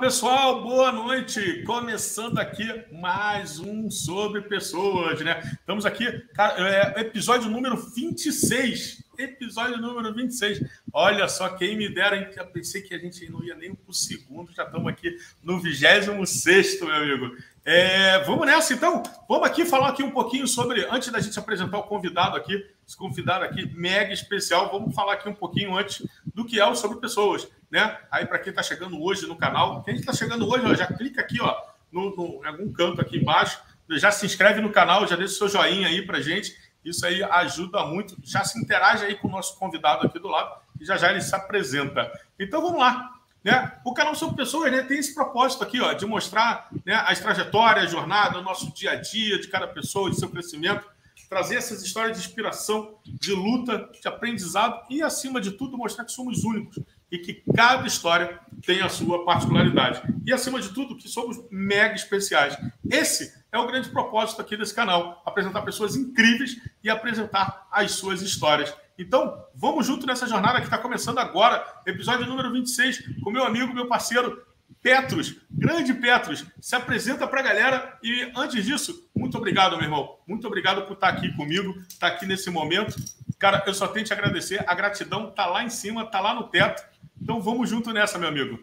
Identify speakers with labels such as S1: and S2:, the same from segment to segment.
S1: Pessoal, boa noite. Começando aqui mais um sobre pessoas, né? Estamos aqui, é, episódio número 26. Episódio número 26. Olha só, quem me dera, hein? Eu pensei que a gente não ia nem por segundo, já estamos aqui no 26, meu amigo. É, vamos nessa, então. Vamos aqui falar aqui um pouquinho sobre, antes da gente apresentar o convidado aqui, esse convidado aqui mega especial, vamos falar aqui um pouquinho antes do que é o sobre pessoas, né? Aí para quem está chegando hoje no canal, quem está chegando hoje, ó, já clica aqui, ó, no, no, em algum canto aqui embaixo, já se inscreve no canal, já deixa o seu joinha aí para gente. Isso aí ajuda muito. Já se interage aí com o nosso convidado aqui do lado e já já ele se apresenta. Então vamos lá. Né? O canal Sobre Pessoas né, tem esse propósito aqui, ó, de mostrar né, as trajetórias, a jornada, o nosso dia a dia de cada pessoa, de seu crescimento, trazer essas histórias de inspiração, de luta, de aprendizado e, acima de tudo, mostrar que somos únicos e que cada história tem a sua particularidade. E, acima de tudo, que somos mega especiais. Esse é o grande propósito aqui desse canal: apresentar pessoas incríveis e apresentar as suas histórias. Então, vamos junto nessa jornada que está começando agora, episódio número 26, com meu amigo, meu parceiro Petros, grande Petros, se apresenta para a galera e antes disso, muito obrigado, meu irmão. Muito obrigado por estar aqui comigo, estar aqui nesse momento. Cara, eu só tenho que te agradecer. A gratidão tá lá em cima, tá lá no teto. Então vamos junto nessa, meu amigo.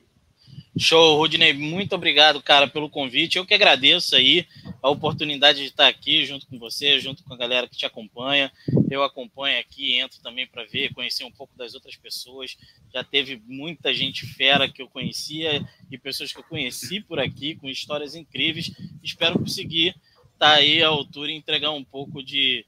S2: Show, Rudney, muito obrigado, cara, pelo convite. Eu que agradeço aí a oportunidade de estar aqui junto com você, junto com a galera que te acompanha. Eu acompanho aqui, entro também para ver, conhecer um pouco das outras pessoas. Já teve muita gente fera que eu conhecia e pessoas que eu conheci por aqui com histórias incríveis. Espero conseguir estar aí à altura e entregar um pouco de,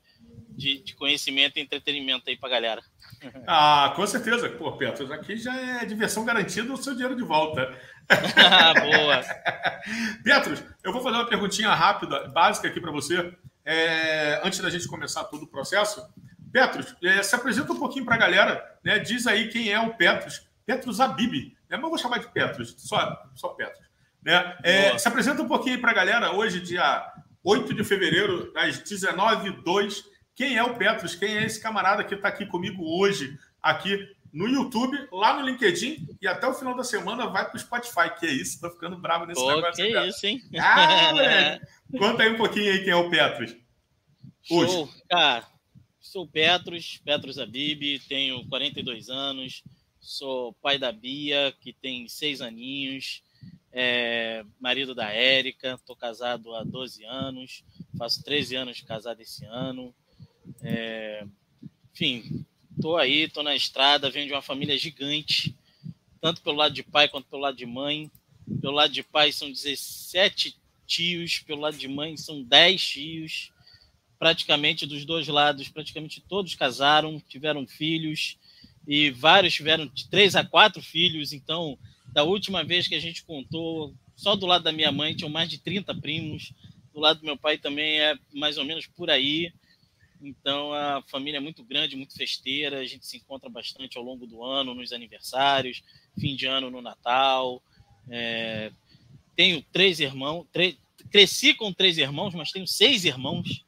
S2: de, de conhecimento e entretenimento aí para a galera.
S1: Ah, com certeza. Pô, Petros, aqui já é diversão garantida o seu dinheiro de volta.
S2: Boa.
S1: Petros, eu vou fazer uma perguntinha rápida, básica aqui para você, é, antes da gente começar todo o processo. Petros, é, se apresenta um pouquinho para a galera, né? diz aí quem é o Petros. Petros Abib, né? mas eu vou chamar de Petros, só, só Petros. Né? É, se apresenta um pouquinho para a galera, hoje, dia 8 de fevereiro, às 19h02. Quem é o Petros? Quem é esse camarada que está aqui comigo hoje, aqui no YouTube, lá no LinkedIn e até o final da semana vai para o Spotify. Que é isso? Tô ficando bravo nesse
S2: Pô,
S1: negócio.
S2: Que isso, hein?
S1: Ah, Conta aí um pouquinho aí quem é o Petros.
S2: Hoje. Show. Cara, sou Petros, Petros Abib, tenho 42 anos, sou pai da Bia, que tem seis aninhos, é, marido da Érica, estou casado há 12 anos, faço 13 anos de casado esse ano. É, enfim, Tô aí, tô na estrada, venho de uma família gigante, tanto pelo lado de pai quanto pelo lado de mãe. Pelo lado de pai são 17 tios, pelo lado de mãe são 10 tios. Praticamente dos dois lados, praticamente todos casaram, tiveram filhos e vários tiveram de três a quatro filhos. Então, da última vez que a gente contou, só do lado da minha mãe tinham mais de 30 primos, do lado do meu pai também é mais ou menos por aí. Então a família é muito grande, muito festeira, a gente se encontra bastante ao longo do ano, nos aniversários, fim de ano no Natal. É... Tenho três irmãos, cresci com três irmãos, mas tenho seis irmãos.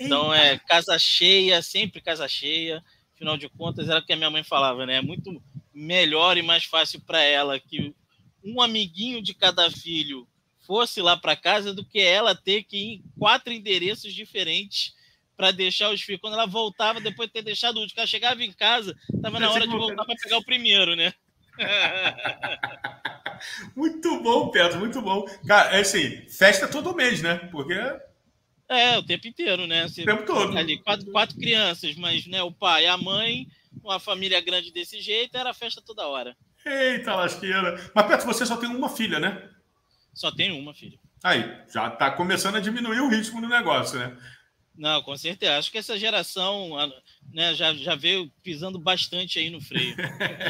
S2: Então é casa cheia, sempre casa cheia. Afinal de contas, era o que a minha mãe falava, né? É muito melhor e mais fácil para ela que um amiguinho de cada filho fosse lá para casa do que ela ter que ir em quatro endereços diferentes para deixar os filhos. Quando ela voltava, depois de ter deixado o último, ela chegava em casa, estava na hora de voltar para pegar o primeiro, né?
S1: muito bom, Pedro, muito bom. Cara, é assim, festa todo mês, né? Porque.
S2: É, o tempo inteiro, né? Você,
S1: o tempo todo.
S2: Ali, quatro, quatro crianças, mas né, o pai, a mãe, uma família grande desse jeito, era festa toda hora.
S1: Eita, lasqueira. Mas, Pedro, você só tem uma filha, né?
S2: Só tenho uma filha.
S1: Aí, já tá começando a diminuir o ritmo do negócio, né?
S2: Não, com certeza. Acho que essa geração né, já, já veio pisando bastante aí no freio.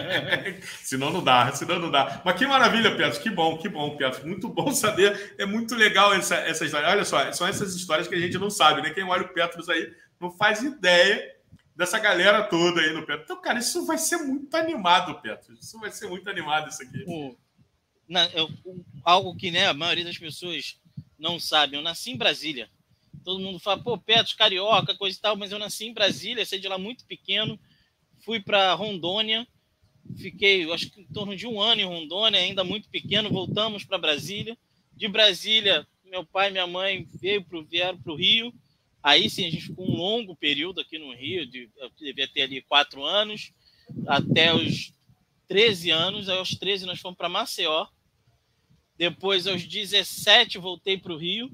S1: senão não dá, senão não dá. Mas que maravilha, Pedro. Que bom, que bom, Pedro. Muito bom saber. É muito legal essa, essa história. Olha só, são essas histórias que a gente não sabe, né? Quem olha o Petros aí não faz ideia dessa galera toda aí no Petros. Então, cara, isso vai ser muito animado, Petros. Isso vai ser muito animado, isso aqui.
S2: O, na, eu, algo que né, a maioria das pessoas não sabe. Eu nasci em Brasília. Todo mundo fala, pô, Petros, carioca, coisa e tal, mas eu nasci em Brasília, saí de lá muito pequeno, fui para Rondônia, fiquei, acho que em torno de um ano em Rondônia, ainda muito pequeno, voltamos para Brasília. De Brasília, meu pai e minha mãe veio pro, vieram para o Rio. Aí sim, a gente ficou um longo período aqui no Rio, de, eu devia ter ali quatro anos, até os 13 anos. Aí, aos 13, nós fomos para Maceió. Depois, aos 17, voltei para o Rio.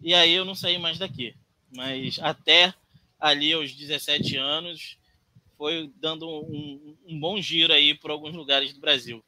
S2: E aí eu não saí mais daqui. Mas até ali, aos 17 anos, foi dando um, um bom giro aí por alguns lugares do Brasil.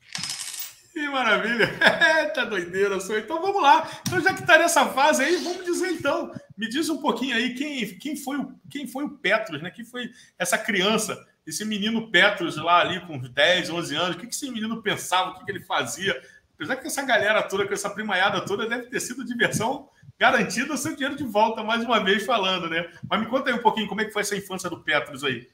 S1: Que maravilha! tá doideira, sou. Então vamos lá. Então, já que tá nessa fase aí, vamos dizer então. Me diz um pouquinho aí quem, quem, foi, o, quem foi o Petros, né? Quem foi essa criança, esse menino Petros lá ali com 10, 11 anos? O que, que esse menino pensava? O que, que ele fazia? Apesar que essa galera toda, com essa primaiada toda, deve ter sido diversão garantida o seu dinheiro de volta, mais uma vez falando, né? Mas me conta aí um pouquinho como é que foi essa infância do Petros aí.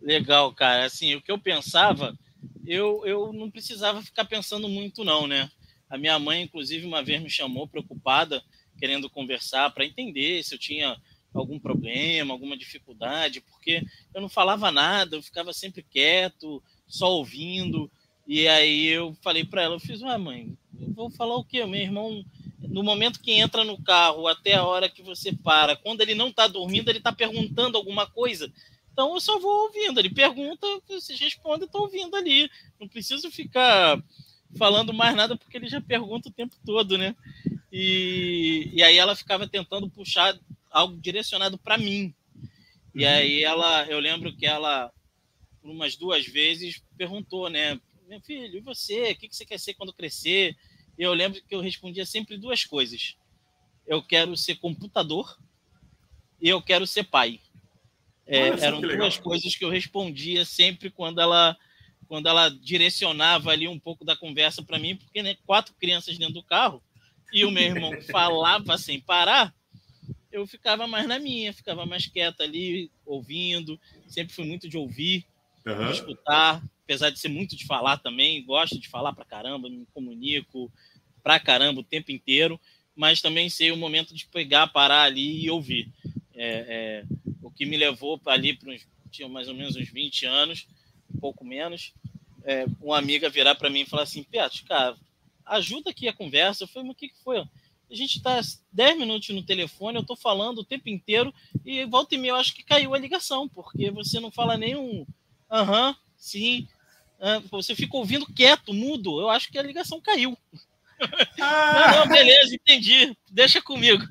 S2: Legal, cara. Assim, o que eu pensava, eu, eu não precisava ficar pensando muito, não, né? A minha mãe, inclusive, uma vez me chamou preocupada, querendo conversar para entender se eu tinha algum problema, alguma dificuldade, porque eu não falava nada, eu ficava sempre quieto, só ouvindo. E aí eu falei para ela, eu fiz, ah, mãe, eu vou falar o quê? Meu irmão, no momento que entra no carro até a hora que você para, quando ele não está dormindo, ele está perguntando alguma coisa. Então eu só vou ouvindo. Ele pergunta, vocês respondem, estou ouvindo ali. Não preciso ficar falando mais nada porque ele já pergunta o tempo todo, né? E, e aí ela ficava tentando puxar algo direcionado para mim. E uhum. aí ela, eu lembro que ela, umas duas vezes, perguntou, né? Meu filho, e você? O que você quer ser quando crescer? Eu lembro que eu respondia sempre duas coisas. Eu quero ser computador e eu quero ser pai. É, eram duas coisas que eu respondia sempre quando ela quando ela direcionava ali um pouco da conversa para mim, porque né, quatro crianças dentro do carro e o meu irmão falava sem parar, eu ficava mais na minha, ficava mais quieta ali, ouvindo. Sempre fui muito de ouvir, uhum. de escutar, apesar de ser muito de falar também, gosto de falar para caramba, me comunico pra caramba o tempo inteiro, mas também sei o momento de pegar, parar ali e ouvir. É, é, o que me levou ali para uns, tinha mais ou menos uns 20 anos, um pouco menos, é, uma amiga virar para mim e falar assim, Petro, cara, ajuda aqui a conversa. Eu falei, mas o que, que foi? A gente está 10 minutos no telefone, eu estou falando o tempo inteiro e volta e meia eu acho que caiu a ligação, porque você não fala nem um aham, sim, ah, você fica ouvindo quieto, mudo. Eu acho que a ligação caiu. Ah. Não, não, beleza, entendi. Deixa comigo.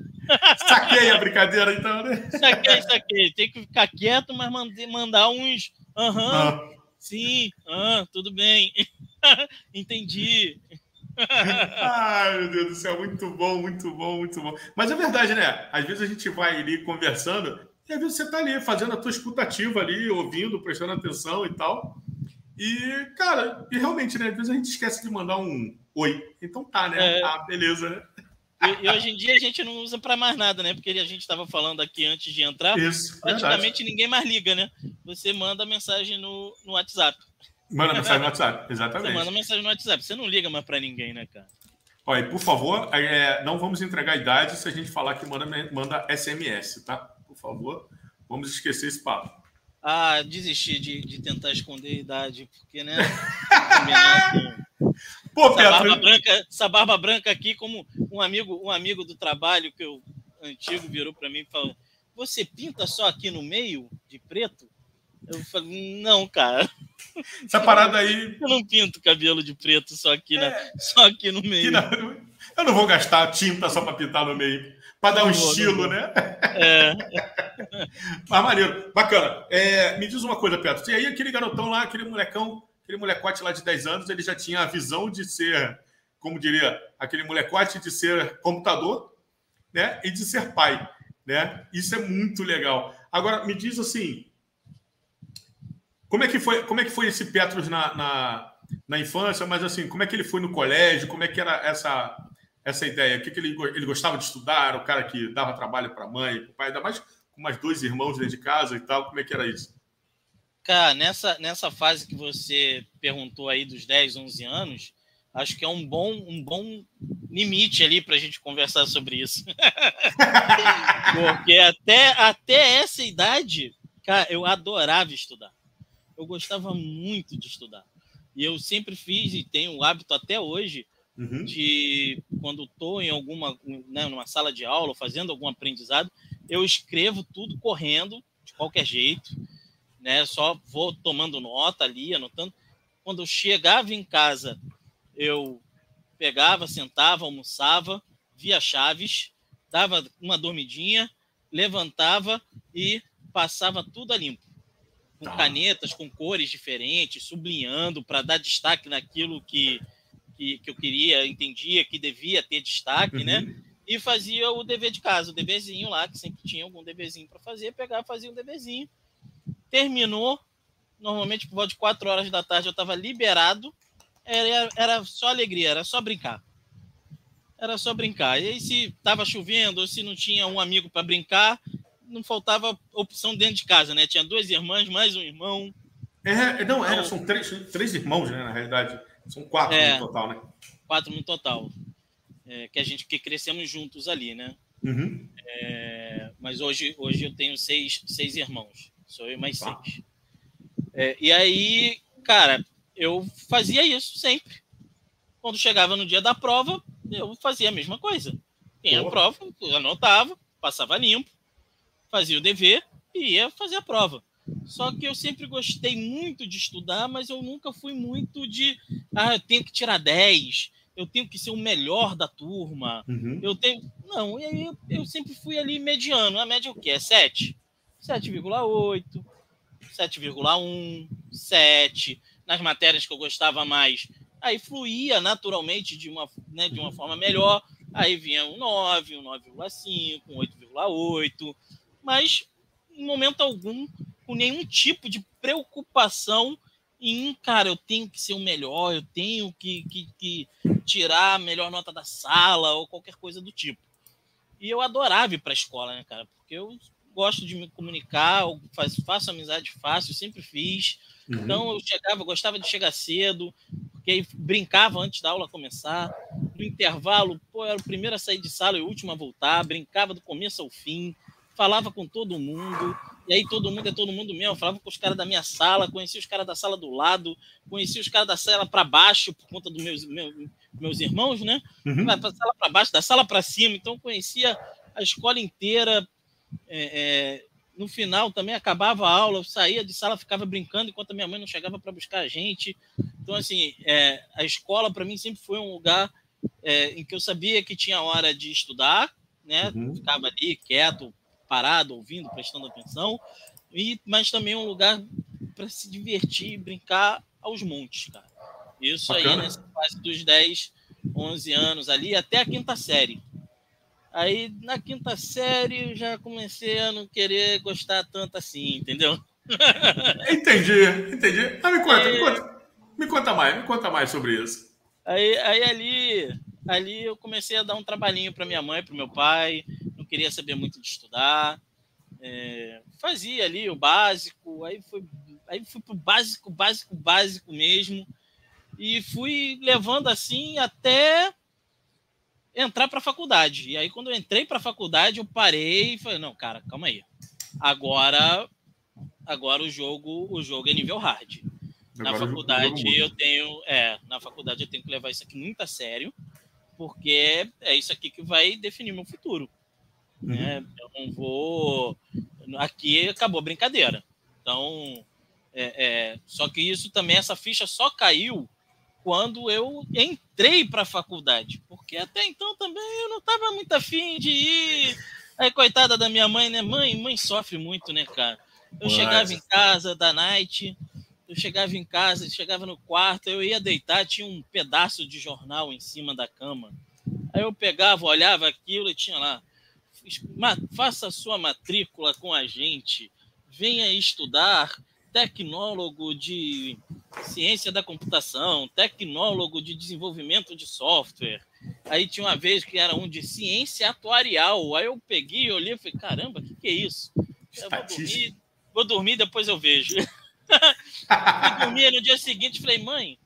S1: Saquei a brincadeira, então, né?
S2: Saquei, saquei. Tem que ficar quieto, mas mandar uns. Aham, uhum, ah. sim, ah, tudo bem. Entendi.
S1: Ai, meu Deus do céu, muito bom, muito bom, muito bom. Mas é verdade, né? Às vezes a gente vai ali conversando e às vezes você tá ali fazendo a tua escutativa ali, ouvindo, prestando atenção e tal. E, cara, e realmente, né? Às vezes a gente esquece de mandar um oi. Então tá, né? É... Ah, beleza, né?
S2: E, e, hoje em dia a gente não usa para mais nada, né? Porque a gente estava falando aqui antes de entrar. Isso, praticamente verdade. ninguém mais liga, né? Você manda mensagem no, no WhatsApp.
S1: Manda mensagem no WhatsApp, exatamente.
S2: Você manda mensagem no WhatsApp. Você não liga mais para ninguém, né, cara?
S1: Olha, por favor, é, não vamos entregar a idade se a gente falar que manda, manda SMS, tá? Por favor, vamos esquecer esse papo.
S2: Ah, desisti de, de tentar esconder a idade, porque, né? Pô, essa, Pedro. barba branca, essa barba branca aqui, como um amigo, um amigo do trabalho que eu antigo virou para mim e falou: Você pinta só aqui no meio de preto? Eu falei, não, cara.
S1: Essa parada aí.
S2: Eu não pinto cabelo de preto só aqui, é... na, só aqui no meio. Não,
S1: eu não vou gastar tinta só para pintar no meio. Para dar um vou, estilo, né? É. Mas maneiro. Bacana. É, me diz uma coisa, Pedro. E aí, aquele garotão lá, aquele molecão aquele molecote lá de 10 anos, ele já tinha a visão de ser, como diria, aquele molecote de ser computador, né? E de ser pai, né? Isso é muito legal. Agora, me diz assim, como é que foi, como é que foi esse Petros na, na, na infância, mas assim, como é que ele foi no colégio, como é que era essa essa ideia? O que, que ele, ele gostava de estudar? O cara que dava trabalho para a mãe, para o pai, ainda mais com mais dois irmãos dentro de casa e tal, como é que era isso?
S2: Cara, nessa, nessa fase que você perguntou aí dos 10, 11 anos, acho que é um bom, um bom limite ali para a gente conversar sobre isso. Porque até, até essa idade, cara, eu adorava estudar. Eu gostava muito de estudar. E eu sempre fiz e tenho o hábito até hoje uhum. de, quando estou em alguma, né, numa sala de aula, fazendo algum aprendizado, eu escrevo tudo correndo, de qualquer jeito, né? Só vou tomando nota ali, anotando. Quando eu chegava em casa, eu pegava, sentava, almoçava, via chaves, dava uma dormidinha, levantava e passava tudo a limpo. Com tá. canetas, com cores diferentes, sublinhando para dar destaque naquilo que, que, que, eu queria, entendia que devia ter destaque, né? uhum. né? E fazia o dever de casa, o deverzinho lá, que sempre tinha algum deverzinho para fazer, pegava fazia um deverzinho. Terminou, normalmente por volta de 4 horas da tarde eu estava liberado, era, era só alegria, era só brincar era só brincar. E aí, se estava chovendo ou se não tinha um amigo para brincar, não faltava opção dentro de casa, né? Tinha duas irmãs, mais um irmão.
S1: É, não, era, então são três, três irmãos, né? Na realidade, são quatro é, no total, né?
S2: Quatro no total. É, que a gente que crescemos juntos ali, né?
S1: Uhum.
S2: É, mas hoje, hoje eu tenho seis, seis irmãos. Sou eu mais seis. É, e aí, cara, eu fazia isso sempre. Quando chegava no dia da prova, eu fazia a mesma coisa. Tinha a prova, anotava, passava limpo, fazia o dever e ia fazer a prova. Só que eu sempre gostei muito de estudar, mas eu nunca fui muito de ah, eu tenho que tirar 10, eu tenho que ser o melhor da turma. Uhum. Eu tenho. Não, e aí eu, eu, sempre fui ali mediano. A média é o quê? É 7? 7,8, 7,1, 7. Nas matérias que eu gostava mais, aí fluía naturalmente de uma, né, de uma forma melhor. Aí vinha um 9, um 9,5, um 8,8, mas em momento algum, com nenhum tipo de preocupação em, cara, eu tenho que ser o melhor, eu tenho que, que, que tirar a melhor nota da sala ou qualquer coisa do tipo. E eu adorava ir para a escola, né, cara? Porque eu gosto de me comunicar, faço, faço amizade fácil, sempre fiz. Uhum. Então eu chegava, gostava de chegar cedo, porque brincava antes da aula começar. No intervalo, pô, era o primeiro a sair de sala e o último a voltar, brincava do começo ao fim, falava com todo mundo, e aí todo mundo é todo mundo mesmo, falava com os caras da minha sala, conhecia os caras da sala do lado, conhecia os caras da sala para baixo, por conta dos meus, meus, meus irmãos, né? Uhum. Da sala para baixo, da sala para cima, então conhecia a escola inteira. É, é, no final também acabava a aula, eu saía de sala, ficava brincando enquanto a minha mãe não chegava para buscar a gente. Então, assim, é, a escola para mim sempre foi um lugar é, em que eu sabia que tinha hora de estudar, né? Uhum. Ficava ali quieto, parado, ouvindo, prestando atenção, e, mas também um lugar para se divertir, brincar aos montes, cara. Isso Bacana. aí nessa fase dos 10, 11 anos ali, até a quinta série. Aí na quinta série eu já comecei a não querer gostar tanto assim, entendeu?
S1: entendi, entendi. Ah, me conta, aí, me conta. Me conta mais, me conta mais sobre isso.
S2: Aí, aí ali, ali eu comecei a dar um trabalhinho para minha mãe, para meu pai. Não queria saber muito de estudar. É, fazia ali o básico, aí fui, aí fui pro básico, básico, básico mesmo. E fui levando assim até entrar para a faculdade. E aí, quando eu entrei para a faculdade, eu parei e falei: não, cara, calma aí. Agora, agora o jogo, o jogo é nível hard. Na agora faculdade eu tenho, é, na faculdade eu tenho que levar isso aqui muito a sério, porque é isso aqui que vai definir meu futuro. Uhum. Né? Eu não vou. Aqui acabou a brincadeira. Então, é, é... só que isso também, essa ficha só caiu quando eu entrei para a faculdade, porque até então também eu não estava muito afim de ir. Aí, coitada da minha mãe, né? Mãe, mãe sofre muito, né, cara? Eu Mas... chegava em casa da night, eu chegava em casa, chegava no quarto, eu ia deitar, tinha um pedaço de jornal em cima da cama. Aí eu pegava, olhava aquilo e tinha lá: faça a sua matrícula com a gente, venha estudar tecnólogo de ciência da computação, tecnólogo de desenvolvimento de software. Aí tinha uma vez que era um de ciência atuarial. Aí eu peguei, olhei e falei, caramba, o que, que é isso? Eu vou dormir, vou dormir, depois eu vejo. Fui dormir no dia seguinte falei, mãe,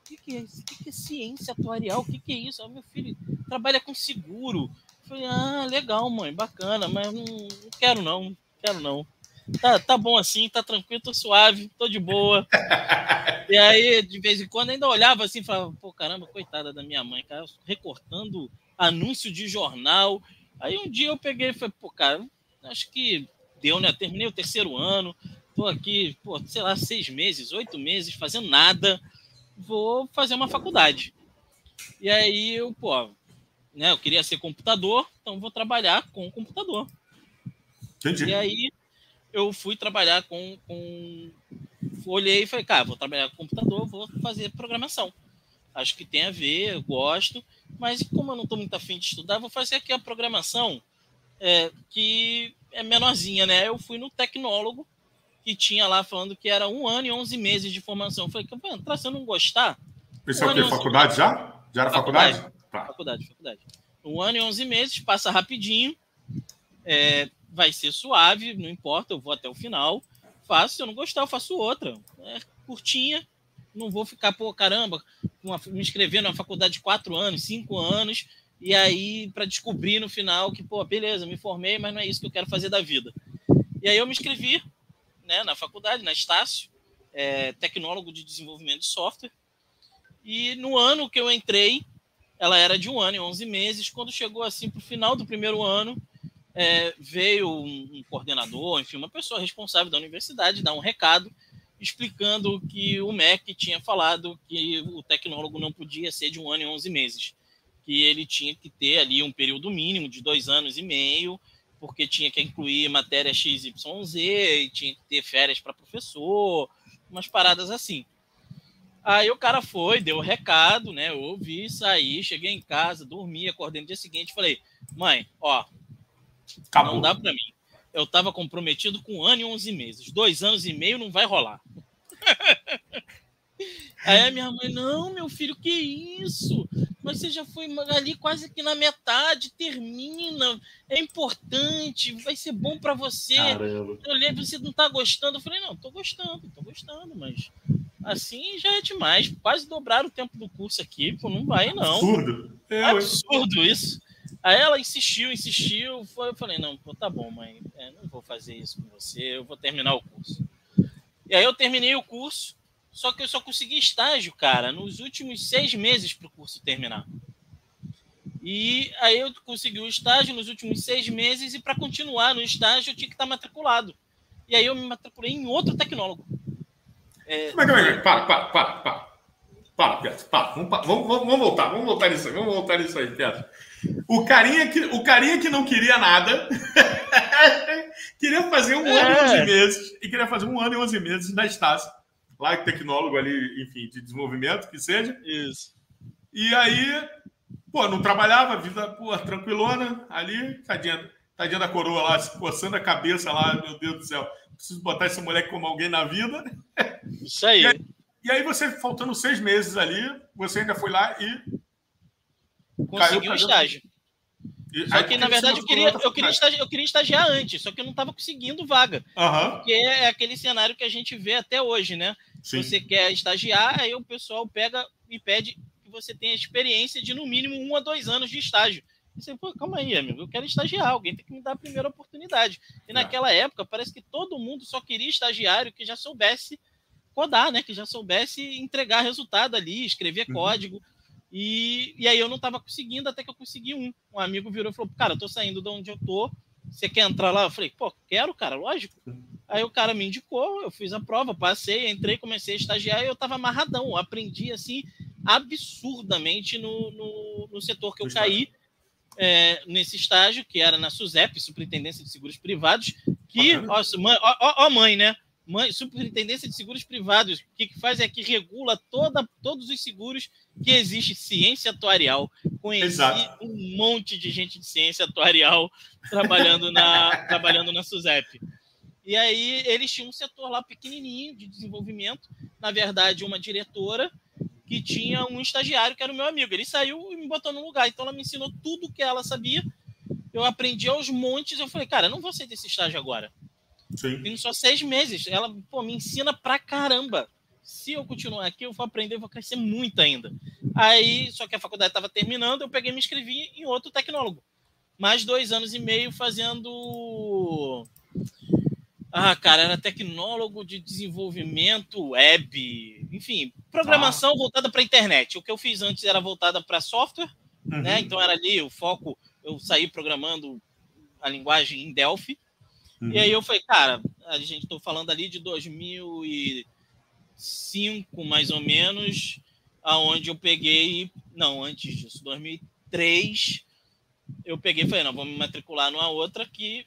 S2: o que, que, é que, que é ciência atuarial? O que, que é isso? Ah, meu filho trabalha com seguro. falei, ah, legal, mãe, bacana, mas não, não quero não, não quero não. Tá, tá bom assim, tá tranquilo, tô suave, tô de boa. e aí, de vez em quando, ainda olhava assim e falava, pô, caramba, coitada da minha mãe, cara, recortando anúncio de jornal. Aí um dia eu peguei e falei, pô, cara, acho que deu, né? Terminei o terceiro ano, tô aqui, pô, sei lá, seis meses, oito meses, fazendo nada, vou fazer uma faculdade. E aí eu, pô, né, eu queria ser computador, então vou trabalhar com computador. Entendi. E aí eu fui trabalhar com, com. Olhei e falei, cara, vou trabalhar com computador, vou fazer programação. Acho que tem a ver, eu gosto, mas como eu não estou muito afim de estudar, vou fazer aqui a programação é, que é menorzinha, né? Eu fui no tecnólogo, que tinha lá falando que era um ano e onze meses de formação. Eu falei, vou entrar se eu não gostar.
S1: Isso um é o quê? Faculdade já? Já era faculdade?
S2: Faculdade, tá. faculdade, faculdade. Um ano e onze meses, passa rapidinho. É, vai ser suave, não importa, eu vou até o final. Faço, se eu não gostar, eu faço outra. É curtinha, não vou ficar, pô, caramba, uma, me inscrever na faculdade de quatro anos, cinco anos, e aí para descobrir no final que, pô, beleza, me formei, mas não é isso que eu quero fazer da vida. E aí eu me inscrevi né, na faculdade, na Estácio, é, tecnólogo de desenvolvimento de software. E no ano que eu entrei, ela era de um ano e onze meses. Quando chegou assim para o final do primeiro ano, é, veio um, um, coordenador, enfim, uma pessoa responsável da universidade, dar um recado explicando que o MEC tinha falado que o tecnólogo não podia ser de um ano e onze meses, que ele tinha que ter ali um período mínimo de dois anos e meio, porque tinha que incluir matéria XYZ, e tinha que ter férias para professor, umas paradas assim. Aí o cara foi, deu o recado, né? Eu ouvi, saí, cheguei em casa, dormi, acordei no dia seguinte, falei, mãe, ó, Acabou. Não dá para mim. Eu estava comprometido com um ano e 11 meses. Dois anos e meio não vai rolar. Aí a minha mãe, não, meu filho, que isso? Mas você já foi ali quase que na metade, termina, é importante, vai ser bom para você. Caramba. Eu lembro, você não tá gostando. Eu falei, não, tô gostando, tô gostando, mas assim já é demais. Quase dobrar o tempo do curso aqui, pô, não vai, não.
S1: Absurdo.
S2: É, absurdo isso. Aí ela insistiu, insistiu. Eu falei, não, pô, tá bom, mãe, é, não vou fazer isso com você, eu vou terminar o curso. E aí eu terminei o curso, só que eu só consegui estágio, cara, nos últimos seis meses para o curso terminar. E aí eu consegui o estágio nos últimos seis meses e para continuar no estágio eu tinha que estar matriculado. E aí eu me matriculei em outro tecnólogo.
S1: É, Como é que é? Para, para, para, para. Para, Piazza, para. Vamos, vamos, vamos, voltar, vamos voltar nisso aí, vamos voltar nisso aí, Piazza. O carinha que, o carinha que não queria nada queria fazer um é. ano e onze meses e queria fazer um ano e onze meses na Estácio, lá tecnólogo ali, enfim, de desenvolvimento, que seja.
S2: Isso.
S1: E aí, pô, não trabalhava, vida, pô, tranquilona ali, tadinha, tadinha da coroa lá, se coçando a cabeça lá, meu Deus do céu, preciso botar esse moleque como alguém na vida.
S2: Isso aí.
S1: E aí, e aí você, faltando seis meses ali, você ainda foi lá e
S2: Consegui um estágio. E, só que, na verdade, eu queria, eu, queria estagiar, eu queria estagiar antes, só que eu não estava conseguindo vaga.
S1: Uhum.
S2: Porque é aquele cenário que a gente vê até hoje, né? Sim. Você quer estagiar, aí o pessoal pega e pede que você tenha experiência de no mínimo um a dois anos de estágio. E você, pô, calma aí, amigo, eu quero estagiar, alguém tem que me dar a primeira oportunidade. E é. naquela época, parece que todo mundo só queria estagiário que já soubesse codar, né? Que já soubesse entregar resultado ali, escrever uhum. código. E, e aí eu não estava conseguindo, até que eu consegui um. Um amigo virou e falou: Cara, eu tô saindo de onde eu tô. Você quer entrar lá? Eu falei: Pô, quero, cara, lógico. Aí o cara me indicou, eu fiz a prova, passei, entrei, comecei a estagiar e eu estava amarradão. Eu aprendi assim absurdamente no, no, no setor que eu caí. É, nesse estágio, que era na SUSEP, Superintendência de Seguros Privados, que, ó, mãe, ó, ó, mãe, né? Superintendência de Seguros Privados, o que, que faz é que regula toda, todos os seguros que existe ciência atuarial. Conheci Exato. um monte de gente de ciência atuarial trabalhando na, trabalhando na SUSEP. E aí eles tinham um setor lá pequenininho de desenvolvimento, na verdade uma diretora que tinha um estagiário que era o meu amigo. Ele saiu e me botou no lugar, então ela me ensinou tudo que ela sabia. Eu aprendi aos montes, eu falei, cara, não vou sair desse estágio agora.
S1: Sim.
S2: Só seis meses. Ela pô, me ensina pra caramba. Se eu continuar aqui, eu vou aprender, eu vou crescer muito ainda. Aí, só que a faculdade estava terminando, eu peguei e me inscrevi em outro tecnólogo. Mais dois anos e meio fazendo Ah, cara, era tecnólogo de desenvolvimento web, enfim, programação ah. voltada para internet. O que eu fiz antes era voltada para software, né? uhum. né? Então era ali o foco, eu saí programando a linguagem em Delphi. Uhum. E aí eu falei, cara, a gente estou falando ali de 2005, mais ou menos, aonde eu peguei, não, antes disso, 2003, eu peguei e falei, não, vamos me matricular numa outra que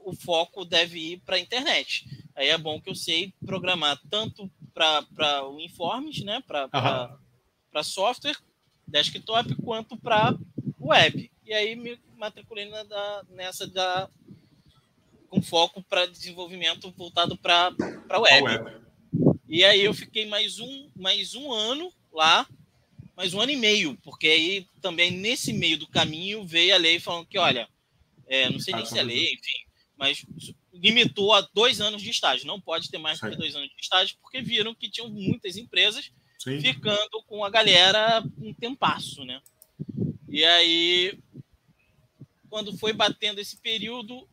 S2: o foco deve ir para a internet. Aí é bom que eu sei programar tanto para o Informes, né, para uhum. software, desktop, quanto para web. E aí me matriculei na, da, nessa da, com foco para desenvolvimento voltado para web. web. E aí eu fiquei mais um, mais um ano lá, mais um ano e meio, porque aí também nesse meio do caminho veio a lei falando que, olha, é, não sei nem se é lei, enfim, mas limitou a dois anos de estágio. Não pode ter mais do que dois anos de estágio, porque viram que tinham muitas empresas Sim. ficando com a galera um tempasso, né? E aí, quando foi batendo esse período,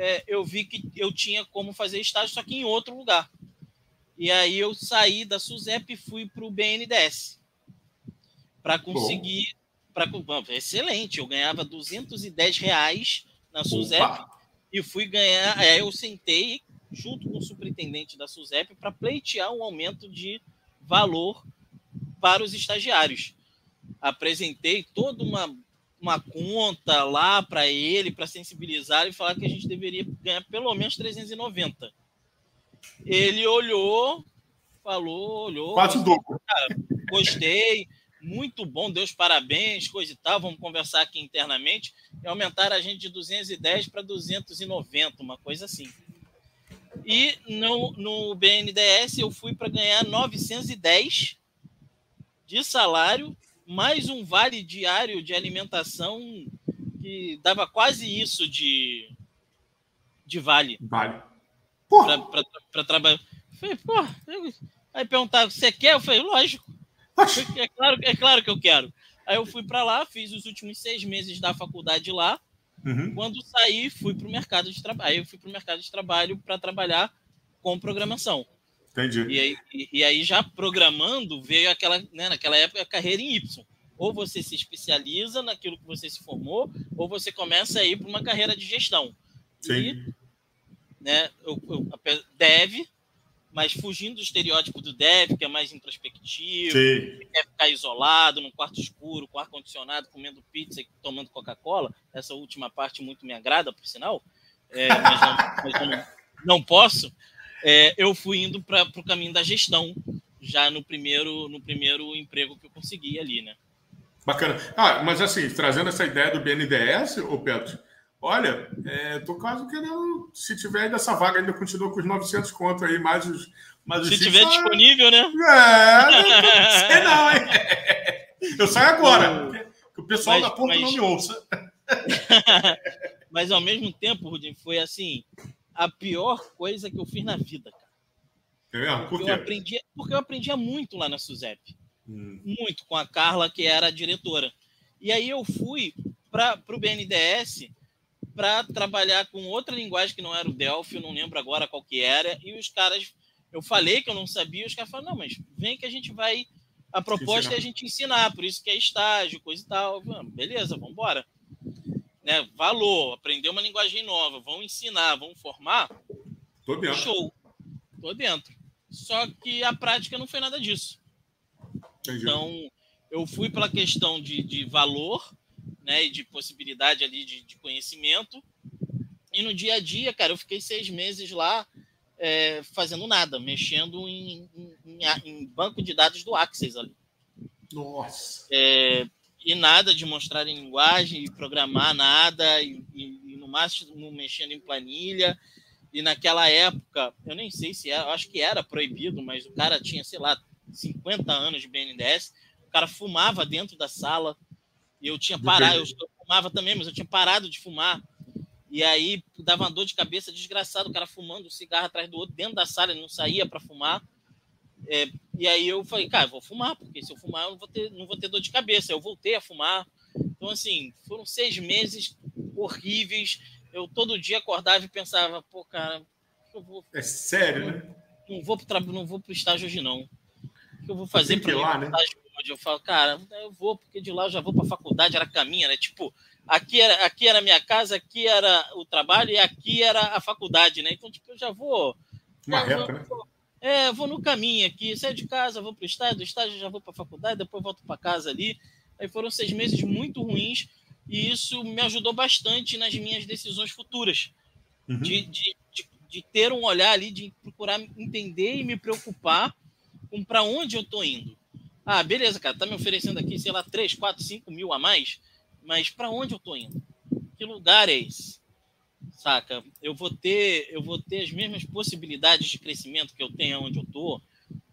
S2: é, eu vi que eu tinha como fazer estágio, só que em outro lugar. E aí eu saí da SUSEP e fui para o BNDES para conseguir. Pra, excelente, eu ganhava 210 reais na SUSEP. Opa e fui ganhar. Aí eu sentei junto com o superintendente da SUSEP para pleitear um aumento de valor para os estagiários. Apresentei toda uma, uma conta lá para ele, para sensibilizar e falar que a gente deveria ganhar pelo menos 390. Ele olhou, falou, olhou.
S1: Quase dobro.
S2: Gostei, muito bom, Deus parabéns, coisa e tal, vamos conversar aqui internamente e aumentaram a gente de 210 para 290, uma coisa assim. E no, no BNDES eu fui para ganhar 910 de salário, mais um vale diário de alimentação que dava quase isso de, de vale.
S1: Vale.
S2: Para trabalhar. Falei, pô, aí perguntar, você quer? Eu falei, lógico. É claro, é claro que eu quero. Aí eu fui para lá, fiz os últimos seis meses da faculdade lá. Uhum. Quando saí, fui para o mercado de trabalho. Aí eu fui para o mercado de trabalho para trabalhar com programação.
S1: Entendi.
S2: E aí, e, e aí, já programando, veio aquela, né, naquela época, a carreira em Y. Ou você se especializa naquilo que você se formou, ou você começa a ir para uma carreira de gestão.
S1: Sim. E,
S2: né, eu, eu, deve, mas fugindo do estereótipo do dev, que é mais introspectivo, que quer ficar isolado, num quarto escuro, com ar-condicionado, comendo pizza e tomando Coca-Cola. Essa última parte muito me agrada, por sinal, é, mas, não, mas não, não, posso. É, eu fui indo para o caminho da gestão, já no primeiro, no primeiro emprego que eu consegui ali, né?
S1: Bacana. Ah, mas assim, trazendo essa ideia do BNDES, ô Pedro, Olha, é, tô quase querendo. Se tiver ainda essa vaga, ainda continua com os 900 conto aí, mais os. Mais
S2: se tiver disponível, né?
S1: É, não sei não, hein? Eu saio agora, que o pessoal mas, da ponta mas... não me ouça.
S2: mas ao mesmo tempo, Rudinho, foi assim: a pior coisa que eu fiz na vida, cara.
S1: É,
S2: Por quê? Eu aprendi, porque eu aprendia muito lá na SUSEP. Hum. Muito, com a Carla, que era a diretora. E aí eu fui para o BNDES para trabalhar com outra linguagem que não era o Delphi, eu não lembro agora qual que era, e os caras, eu falei que eu não sabia, os caras falaram, não, mas vem que a gente vai, a proposta é a gente ensinar, por isso que é estágio, coisa e tal, beleza, vamos embora. Né, valor, aprender uma linguagem nova, vão ensinar, vão formar,
S1: Tô dentro.
S2: show, tô dentro. Só que a prática não foi nada disso. Entendi. Então, eu fui pela questão de, de valor, né, e de possibilidade ali de, de, conhecimento. E no dia a dia, cara, eu fiquei seis meses lá é, fazendo nada, mexendo em, em, em, banco de dados do Access ali.
S1: Nossa!
S2: É, e nada de mostrar em linguagem, e programar nada, e, e, e, no máximo mexendo em planilha. E naquela época, eu nem sei se era, acho que era proibido, mas o cara tinha, sei lá, 50 anos de BNDES, o cara fumava dentro da sala, e eu tinha parado, eu, fumava também, mas eu tinha parado de fumar. E aí dava uma dor de cabeça desgraçado, o cara fumando um cigarro atrás do outro dentro da sala, ele não saía para fumar. É, e aí eu falei, cara, vou fumar, porque se eu fumar eu não vou, ter, não vou ter dor de cabeça. Eu voltei a fumar. Então, assim, foram seis meses horríveis. Eu todo dia acordava e pensava, pô, cara, eu vou.
S1: É sério,
S2: não,
S1: né?
S2: Não vou para não vou pro estágio hoje não. O que eu vou fazer
S1: para
S2: lá, né? Eu falo, cara, eu vou porque de lá eu já vou para faculdade, era caminho, né? Tipo, aqui era aqui era a minha casa, aqui era o trabalho e aqui era a faculdade, né? Então, tipo, eu já vou
S1: uma reta, né?
S2: É, vou no caminho aqui, saio de casa, vou para o estádio, do estádio já vou para a faculdade, depois volto para casa ali. Aí foram seis meses muito ruins e isso me ajudou bastante nas minhas decisões futuras. Uhum. De, de, de, de, ter um olhar ali, de procurar entender e me preocupar com para onde eu estou indo. Ah, beleza, cara, tá me oferecendo aqui, sei lá, 3, 4, 5 mil a mais, mas para onde eu estou indo? Que lugar é esse? Saca? Eu vou ter, eu vou ter as mesmas possibilidades de crescimento que eu tenho onde eu tô.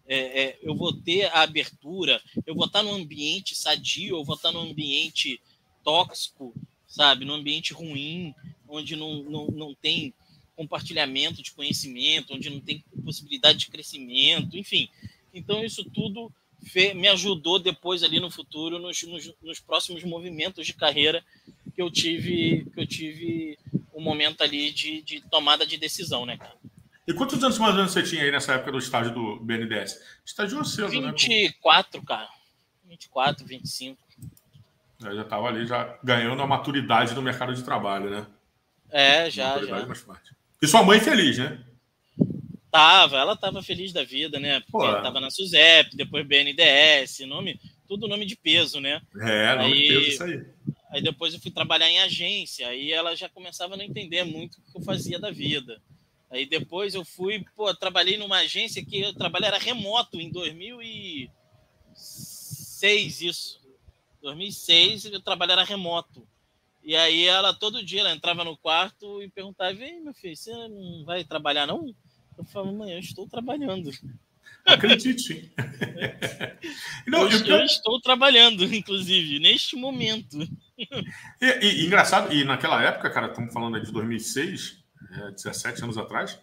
S2: É, é, eu vou ter a abertura, eu vou estar num ambiente sadio, eu vou estar num ambiente tóxico, sabe? Num ambiente ruim, onde não, não, não tem compartilhamento de conhecimento, onde não tem possibilidade de crescimento, enfim. Então, isso tudo me ajudou depois ali no futuro, nos, nos, nos próximos movimentos de carreira que eu tive, que eu tive um momento ali de, de tomada de decisão, né, cara?
S1: E quantos anos mais ou menos você tinha aí nessa época do estágio do BNDES? Estagiou cedo,
S2: 24, né? cara. 24, 25.
S1: Eu já estava ali, já ganhando a maturidade no mercado de trabalho, né?
S2: É, já, já.
S1: E sua mãe feliz, né?
S2: Tava, ela tava feliz da vida, né? Porque Pô, tava na SUSEP, depois BNDES, nome, tudo nome de peso, né?
S1: É, nome aí, de peso, isso aí.
S2: Aí depois eu fui trabalhar em agência, aí ela já começava a não entender muito o que eu fazia da vida. Aí depois eu fui, pô, trabalhei numa agência que o trabalho era remoto em 2006, isso. 2006, o trabalho era remoto. E aí ela todo dia ela entrava no quarto e perguntava: "Vem, meu filho, você não vai trabalhar não?" Eu falava: "Mãe, eu estou trabalhando."
S1: Acredite.
S2: não, eu, eu, estou trabalhando, inclusive, neste momento.
S1: E, e, engraçado, e naquela época, cara, estamos falando de 2006, é, 17 anos atrás,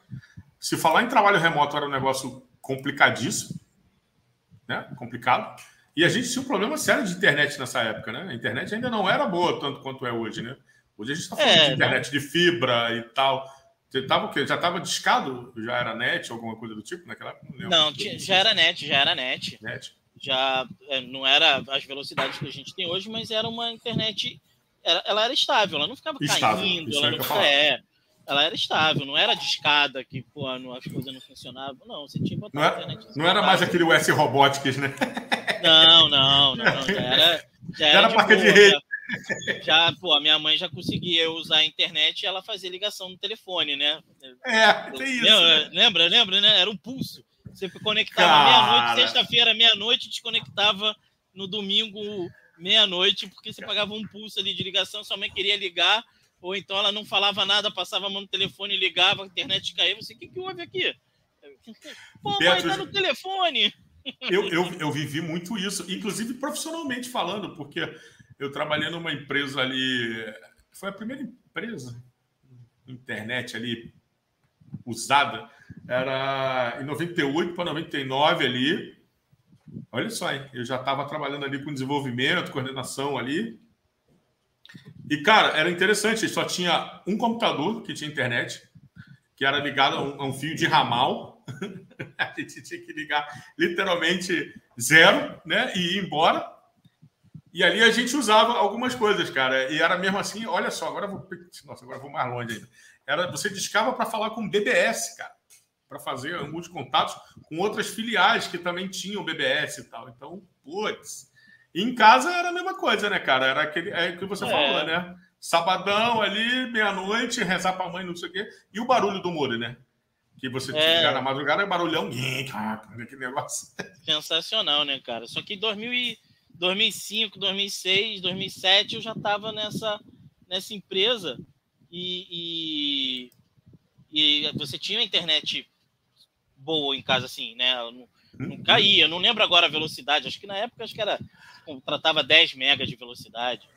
S1: se falar em trabalho remoto era um negócio complicadíssimo, né? Complicado. E a gente tinha um problema sério de internet nessa época, né? A internet ainda não era boa tanto quanto é hoje, né? Hoje a gente está falando é, de internet de fibra e tal. Você tava o quê? Já estava discado? Já era net, alguma coisa do tipo naquela época?
S2: Não, não já era net, já era net.
S1: Net
S2: já é, não era as velocidades que a gente tem hoje, mas era uma internet. Era, ela era estável, ela não ficava estável, caindo, ela, não, é, ela era estável, não era discada que pô, não, as coisas não funcionavam. Não, você tinha
S1: botar não, era, internet, não era mais aquele US Robotics, né?
S2: Não, não, não. Já era, já era,
S1: era de, boa, de rede.
S2: Já, pô, a minha mãe já conseguia usar a internet e ela fazia ligação no telefone, né?
S1: É, tem isso.
S2: Lembra, né? lembra, lembra, né? Era um pulso. Você conectava meia-noite, sexta-feira, meia-noite, desconectava no domingo, meia-noite, porque você pagava um pulso ali de ligação, sua mãe queria ligar, ou então ela não falava nada, passava a mão no telefone, ligava, a internet caía. Você, o que, que houve aqui? Pô, mãe, tá no telefone.
S1: Eu, eu, eu vivi muito isso, inclusive profissionalmente falando, porque eu trabalhei numa empresa ali, foi a primeira empresa internet ali usada era em 98 para 99 ali. Olha só, hein? eu já estava trabalhando ali com desenvolvimento, coordenação ali. E, cara, era interessante, só tinha um computador que tinha internet, que era ligado a um, a um fio de ramal. a gente tinha que ligar literalmente zero, né? E ir embora. E ali a gente usava algumas coisas, cara. E era mesmo assim, olha só, agora eu vou. Nossa, agora eu vou mais longe ainda. Era, você discava para falar com BBS, cara para fazer de contatos com outras filiais que também tinham BBS e tal. Então, putz. Em casa era a mesma coisa, né, cara? Era aquele é o que você é. falou, né? Sabadão ali, meia-noite, rezar para a mãe, não sei o quê. E o barulho do Moro, né? Que você é. ligar na madrugada é barulhão. Aquele negócio.
S2: Sensacional, né, cara? Só que em 2005, 2006, 2007 eu já estava nessa, nessa empresa e, e, e você tinha a internet boa em casa, assim, né? Não, não caía, eu não lembro agora a velocidade, acho que na época acho que era tratava 10 megas de velocidade.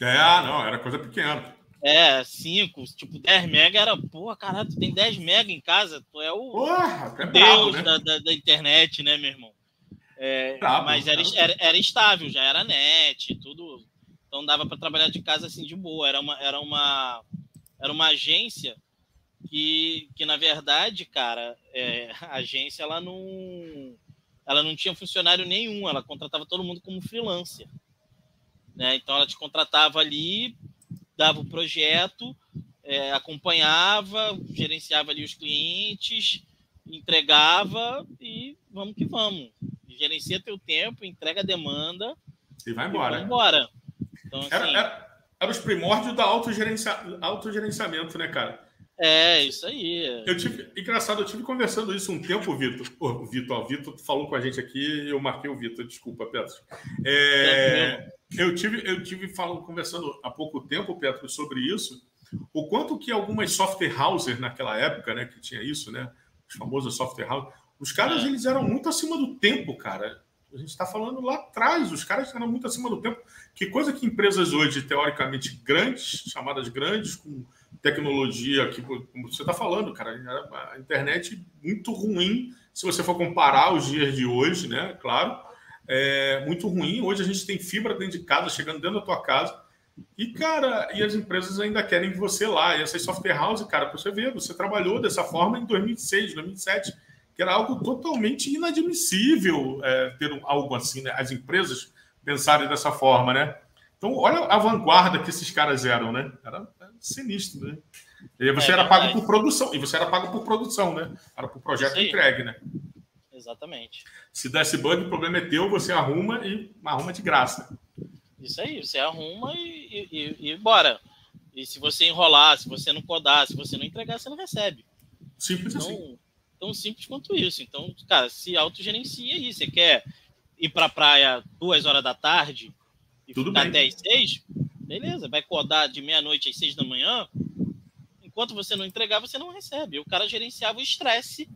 S1: É, não, era coisa pequena.
S2: É, 5, tipo, 10 mega era, porra, caralho, tu tem 10 mega em casa, tu é o
S1: porra,
S2: é Deus né? da, da, da, internet, né, meu irmão? É, bravo, mas era, era, era, estável, já era net, tudo. Então dava para trabalhar de casa assim de boa. Era uma, era uma, era uma agência que, que na verdade, cara, é, a agência ela não, ela não tinha funcionário nenhum, ela contratava todo mundo como freelancer. Né? Então ela te contratava ali, dava o projeto, é, acompanhava, gerenciava ali os clientes, entregava e vamos que vamos. Gerencia teu tempo, entrega a demanda
S1: e vai embora.
S2: E vai embora.
S1: Então, assim, era, era, era, os primórdios do autogerencia, autogerenciamento, né, cara?
S2: É, isso aí.
S1: Eu tive, engraçado, eu tive conversando isso um tempo, Vitor. O Vitor, o Vitor falou com a gente aqui e eu marquei o Vitor, desculpa, Petro. É, eu tive, eu tive falando, conversando há pouco tempo, Petro, sobre isso. O quanto que algumas software houses naquela época, né, que tinha isso, né, os famosos software houses, os caras é. eles eram muito acima do tempo, cara. A gente está falando lá atrás, os caras eram muito acima do tempo. Que coisa que empresas hoje, teoricamente grandes, chamadas grandes, com tecnologia, que, como você está falando, cara, a internet muito ruim, se você for comparar os dias de hoje, né? Claro, é muito ruim. Hoje a gente tem fibra dentro de casa, chegando dentro da tua casa. E, cara, e as empresas ainda querem que você lá. E essas software house, cara, você vê, você trabalhou dessa forma em 2006, 2007, que era algo totalmente inadmissível é, ter algo assim, né? As empresas pensarem dessa forma, né? Então, olha a vanguarda que esses caras eram, né? Era, sinistro, né? E você é, era pago por produção, e você era pago por produção, né? Era por projeto entregue, né?
S2: Exatamente.
S1: Se desse bug, o problema é teu, você arruma e arruma de graça.
S2: Isso aí, você arruma e, e, e bora. E se você enrolar, se você não codar, se você não entregar, você não recebe.
S1: Simples então, assim.
S2: Tão simples quanto isso. Então, cara, se autogerencia aí. Você quer ir para a praia duas horas da tarde e Tudo ficar bem. até as seis, beleza, vai codar de meia-noite às seis da manhã. Enquanto você não entregar, você não recebe. O cara gerenciava o estresse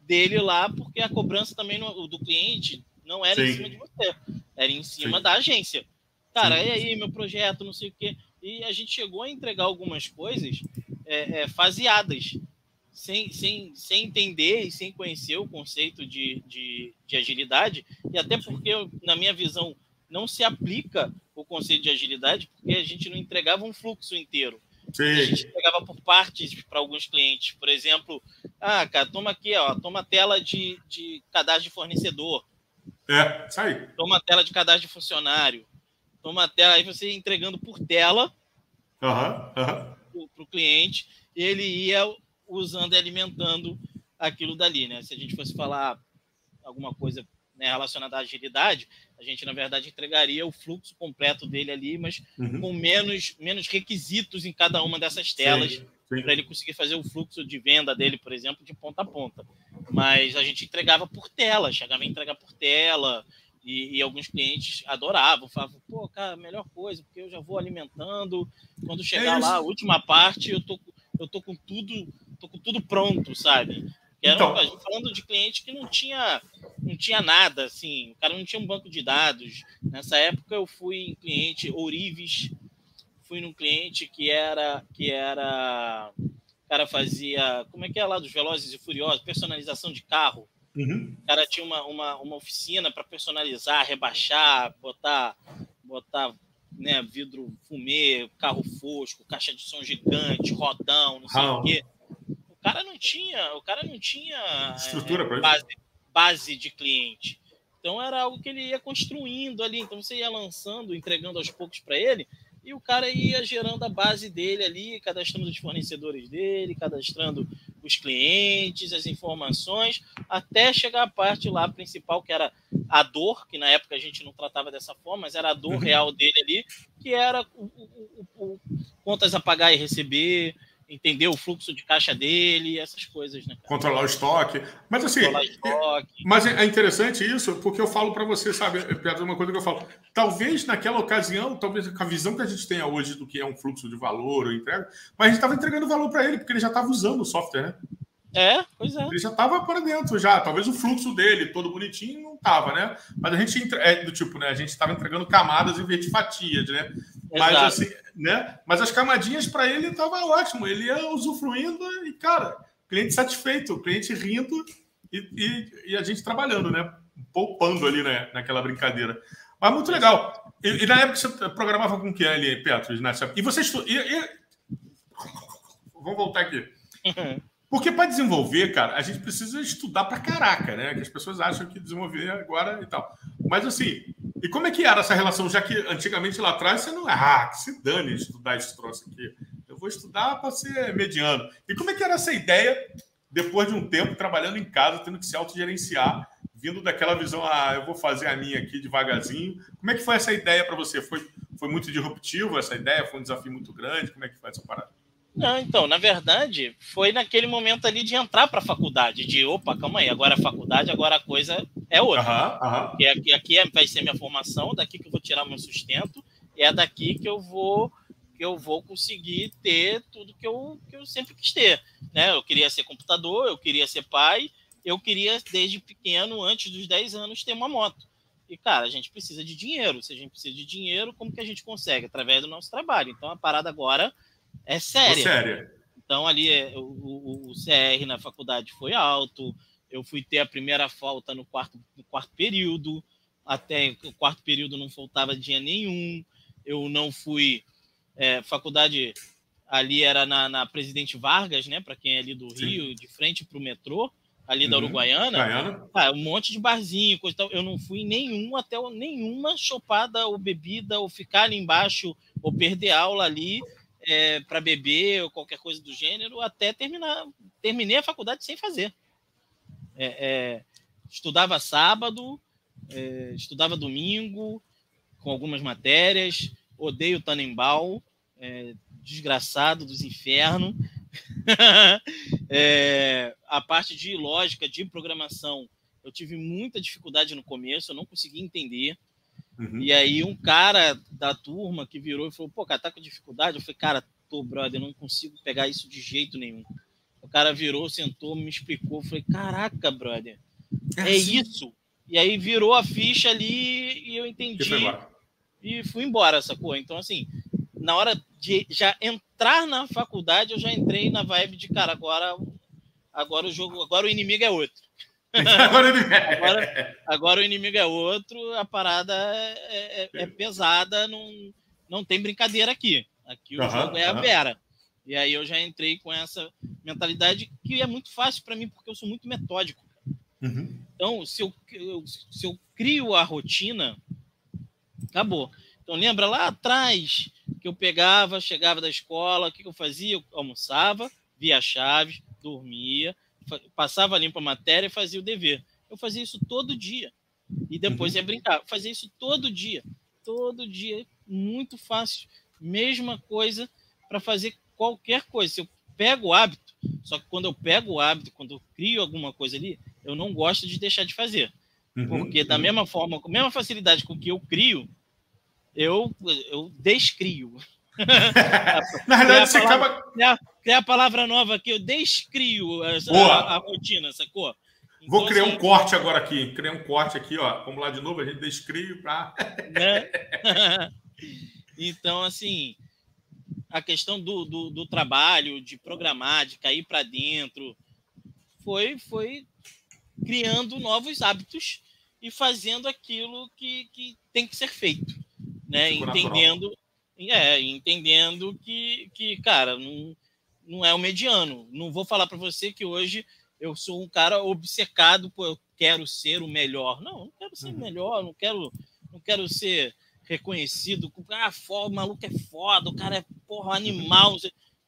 S2: dele lá, porque a cobrança também do cliente não era Sim. em cima de você, era em cima Sim. da agência. Cara, Sim. e aí, meu projeto, não sei o quê. E a gente chegou a entregar algumas coisas é, é, faseadas, sem, sem, sem entender e sem conhecer o conceito de, de, de agilidade, e até porque, na minha visão, não se aplica o conceito de agilidade, porque a gente não entregava um fluxo inteiro. Sim. A gente entregava por partes para alguns clientes. Por exemplo, ah, cara, toma aqui, ó, toma a tela de, de cadastro de fornecedor.
S1: É, isso aí.
S2: Toma a tela de cadastro de funcionário. Toma a tela, aí você entregando por tela
S1: uhum,
S2: uhum. para o cliente, e ele ia usando e alimentando aquilo dali, né? Se a gente fosse falar alguma coisa né, relacionada à agilidade, a gente, na verdade, entregaria o fluxo completo dele ali, mas uhum. com menos, menos requisitos em cada uma dessas telas, para ele conseguir fazer o fluxo de venda dele, por exemplo, de ponta a ponta. Mas a gente entregava por tela, chegava a entregar por tela, e, e, alguns clientes adoravam, falavam, pô, cara, melhor coisa, porque eu já vou alimentando. Quando chegar é lá, a última parte, eu tô, eu tô com tudo, tô com tudo pronto, sabe? Era então... um, falando de cliente que não tinha, não tinha nada, assim, o cara não tinha um banco de dados. Nessa época eu fui em cliente Orives, fui num cliente que era que era o cara fazia, como é que é lá dos Velozes e Furiosos, personalização de carro. Uhum. O cara tinha uma, uma, uma oficina para personalizar, rebaixar, botar botar né, vidro fumê, carro fosco, caixa de som gigante, rodão, não sei o quê cara não tinha, o cara não tinha
S1: estrutura é,
S2: base, base de cliente. Então era algo que ele ia construindo ali. Então você ia lançando, entregando aos poucos para ele, e o cara ia gerando a base dele ali, cadastrando os fornecedores dele, cadastrando os clientes, as informações, até chegar a parte lá principal, que era a dor, que na época a gente não tratava dessa forma, mas era a dor uhum. real dele ali, que era o, o, o, contas a pagar e receber, entender o fluxo de caixa dele, essas coisas, né?
S1: Cara? Controlar o estoque. Mas assim, estoque. mas é interessante isso, porque eu falo para você, sabe, Pedro, uma coisa que eu falo. Talvez naquela ocasião, talvez com a visão que a gente tenha hoje do que é um fluxo de valor ou entrega, mas a gente estava entregando valor para ele, porque ele já estava usando o software, né?
S2: É, pois é.
S1: Ele já estava para dentro já. Talvez o fluxo dele, todo bonitinho, não estava, né? Mas a gente é do tipo, né? A gente estava entregando camadas em vez de fatias, né? Mas assim, né? Mas as camadinhas para ele estava ótimo. Ele ia usufruindo e, cara, cliente satisfeito, cliente rindo e, e, e a gente trabalhando, né? Poupando ali, né? Naquela brincadeira. Mas muito legal. E, e na época você programava com quem ali, Petros? Nessa... E você estu... Vamos voltar aqui. Porque para desenvolver, cara, a gente precisa estudar para caraca, né? Que as pessoas acham que desenvolver agora e tal. Mas assim, e como é que era essa relação? Já que antigamente lá atrás você não. Ah, que se dane estudar esse troço aqui. Eu vou estudar para ser mediano. E como é que era essa ideia, depois de um tempo trabalhando em casa, tendo que se autogerenciar, vindo daquela visão, ah, eu vou fazer a minha aqui devagarzinho. Como é que foi essa ideia para você? Foi, foi muito disruptivo essa ideia? Foi um desafio muito grande? Como é que foi essa parada?
S2: Não, então, na verdade, foi naquele momento ali de entrar para a faculdade, de opa, calma aí, agora a faculdade, agora a coisa é outra. Uhum, uhum. Porque aqui, aqui é, vai ser minha formação, daqui que eu vou tirar meu sustento, é daqui que eu vou que eu vou conseguir ter tudo que eu, que eu sempre quis ter. Né? Eu queria ser computador, eu queria ser pai, eu queria, desde pequeno, antes dos 10 anos, ter uma moto. E, cara, a gente precisa de dinheiro. Se a gente precisa de dinheiro, como que a gente consegue? Através do nosso trabalho. Então, a parada agora é séria. Séria. Então, ali, é, o, o, o, CR na faculdade foi alto. Eu fui ter a primeira falta no quarto, no quarto período. Até o quarto período não faltava dia nenhum. Eu não fui. É, faculdade ali era na, na Presidente Vargas, né? Para quem é ali do Sim. Rio, de frente para o metrô, ali uhum. da Uruguaiana. Ah, um monte de barzinho, coisa tal. Eu não fui nenhum, até nenhuma chopada ou bebida, ou ficar ali embaixo, ou perder aula ali é, para beber ou qualquer coisa do gênero até terminar. Terminei a faculdade sem fazer. É, é, estudava sábado, é, estudava domingo, com algumas matérias. Odeio Tannenbaum, é, desgraçado dos infernos. É, a parte de lógica, de programação, eu tive muita dificuldade no começo, eu não conseguia entender. Uhum. E aí um cara da turma que virou e falou, pô, cara, tá com dificuldade? Eu falei, cara, tô, brother, não consigo pegar isso de jeito nenhum. O cara virou, sentou, me explicou, eu falei, caraca, brother, é, é assim. isso. E aí virou a ficha ali e eu entendi. E fui embora, sacou? Então, assim, na hora de já entrar na faculdade, eu já entrei na vibe de, cara, agora, agora o jogo, agora o inimigo é outro. agora, agora, o inimigo é outro, a parada é, é, é pesada, não, não tem brincadeira aqui. Aqui o uhum, jogo é a Vera. E aí eu já entrei com essa mentalidade que é muito fácil para mim, porque eu sou muito metódico. Uhum. Então, se eu, se eu crio a rotina, acabou. Então, lembra lá atrás que eu pegava, chegava da escola, o que, que eu fazia? Eu almoçava, via chaves, dormia, passava limpo a matéria e fazia o dever. Eu fazia isso todo dia. E depois uhum. ia brincar. Fazia isso todo dia. Todo dia. Muito fácil. Mesma coisa para fazer qualquer coisa. Se eu pego o hábito, só que quando eu pego o hábito, quando eu crio alguma coisa ali, eu não gosto de deixar de fazer. Uhum. Porque da mesma forma, com a mesma facilidade com que eu crio, eu, eu descrio.
S1: Na verdade, você acaba.
S2: Criar a palavra nova aqui, eu descrio essa, a, a, rotina, sacou?
S1: Então, Vou criar assim, um corte agora aqui. Criar um corte aqui, ó. Vamos lá de novo, a gente descrio para. Né?
S2: então, assim, a questão do, do, do trabalho, de programar, de cair para dentro, foi, foi criando novos hábitos e fazendo aquilo que, que tem que ser feito, né? Entendendo, é, entendendo que, que cara, não, não é o mediano. Não vou falar para você que hoje eu sou um cara obcecado por eu quero ser o melhor. Não, não quero ser o uhum. melhor, não quero, não quero ser reconhecido ah, foda, o maluco é foda, o cara é porra animal.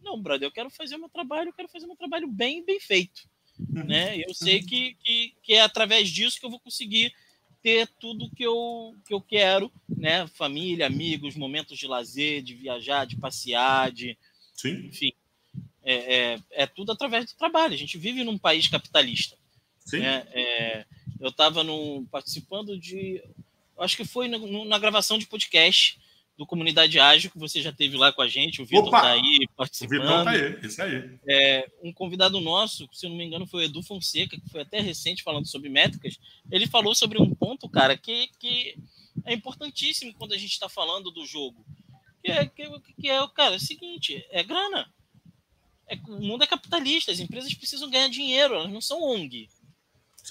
S2: Não, brother, eu quero fazer o meu trabalho, eu quero fazer o meu trabalho bem, bem feito. Uhum. Né? Eu sei uhum. que, que, que é através disso que eu vou conseguir ter tudo que eu, que eu quero, né? Família, amigos, momentos de lazer, de viajar, de passear, de. Sim. Enfim. É, é, é tudo através do trabalho. A gente vive num país capitalista. Sim. Né? É, eu estava participando de. Acho que foi no, na gravação de podcast do Comunidade Ágil, que você já teve lá com a gente, o Vitor está aí participando. O Vitor está
S1: aí, isso aí.
S2: É, um convidado nosso, se eu não me engano, foi o Edu Fonseca, que foi até recente falando sobre métricas. Ele falou sobre um ponto, cara, que, que é importantíssimo quando a gente está falando do jogo. Que é, que, que é, cara, é o seguinte, é grana. É, o mundo é capitalista, as empresas precisam ganhar dinheiro, elas não são ONG.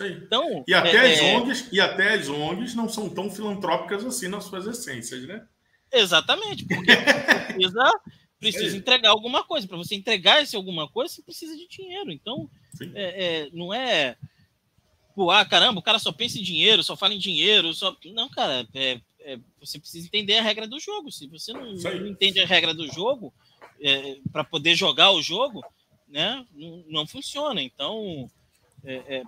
S1: Então, e até, é, as é ONGs, e até as ONGs não são tão filantrópicas assim nas suas essências, né?
S2: Exatamente, porque precisa, precisa entregar alguma coisa. Para você entregar esse alguma coisa, você precisa de dinheiro. Então, é, é, não é. Pô, ah, caramba, o cara só pensa em dinheiro, só fala em dinheiro. Só... Não, cara, é, é você precisa entender a regra do jogo. Se você não, não entende a regra do jogo, é, para poder jogar o jogo, né, não, não funciona. Então, é, é,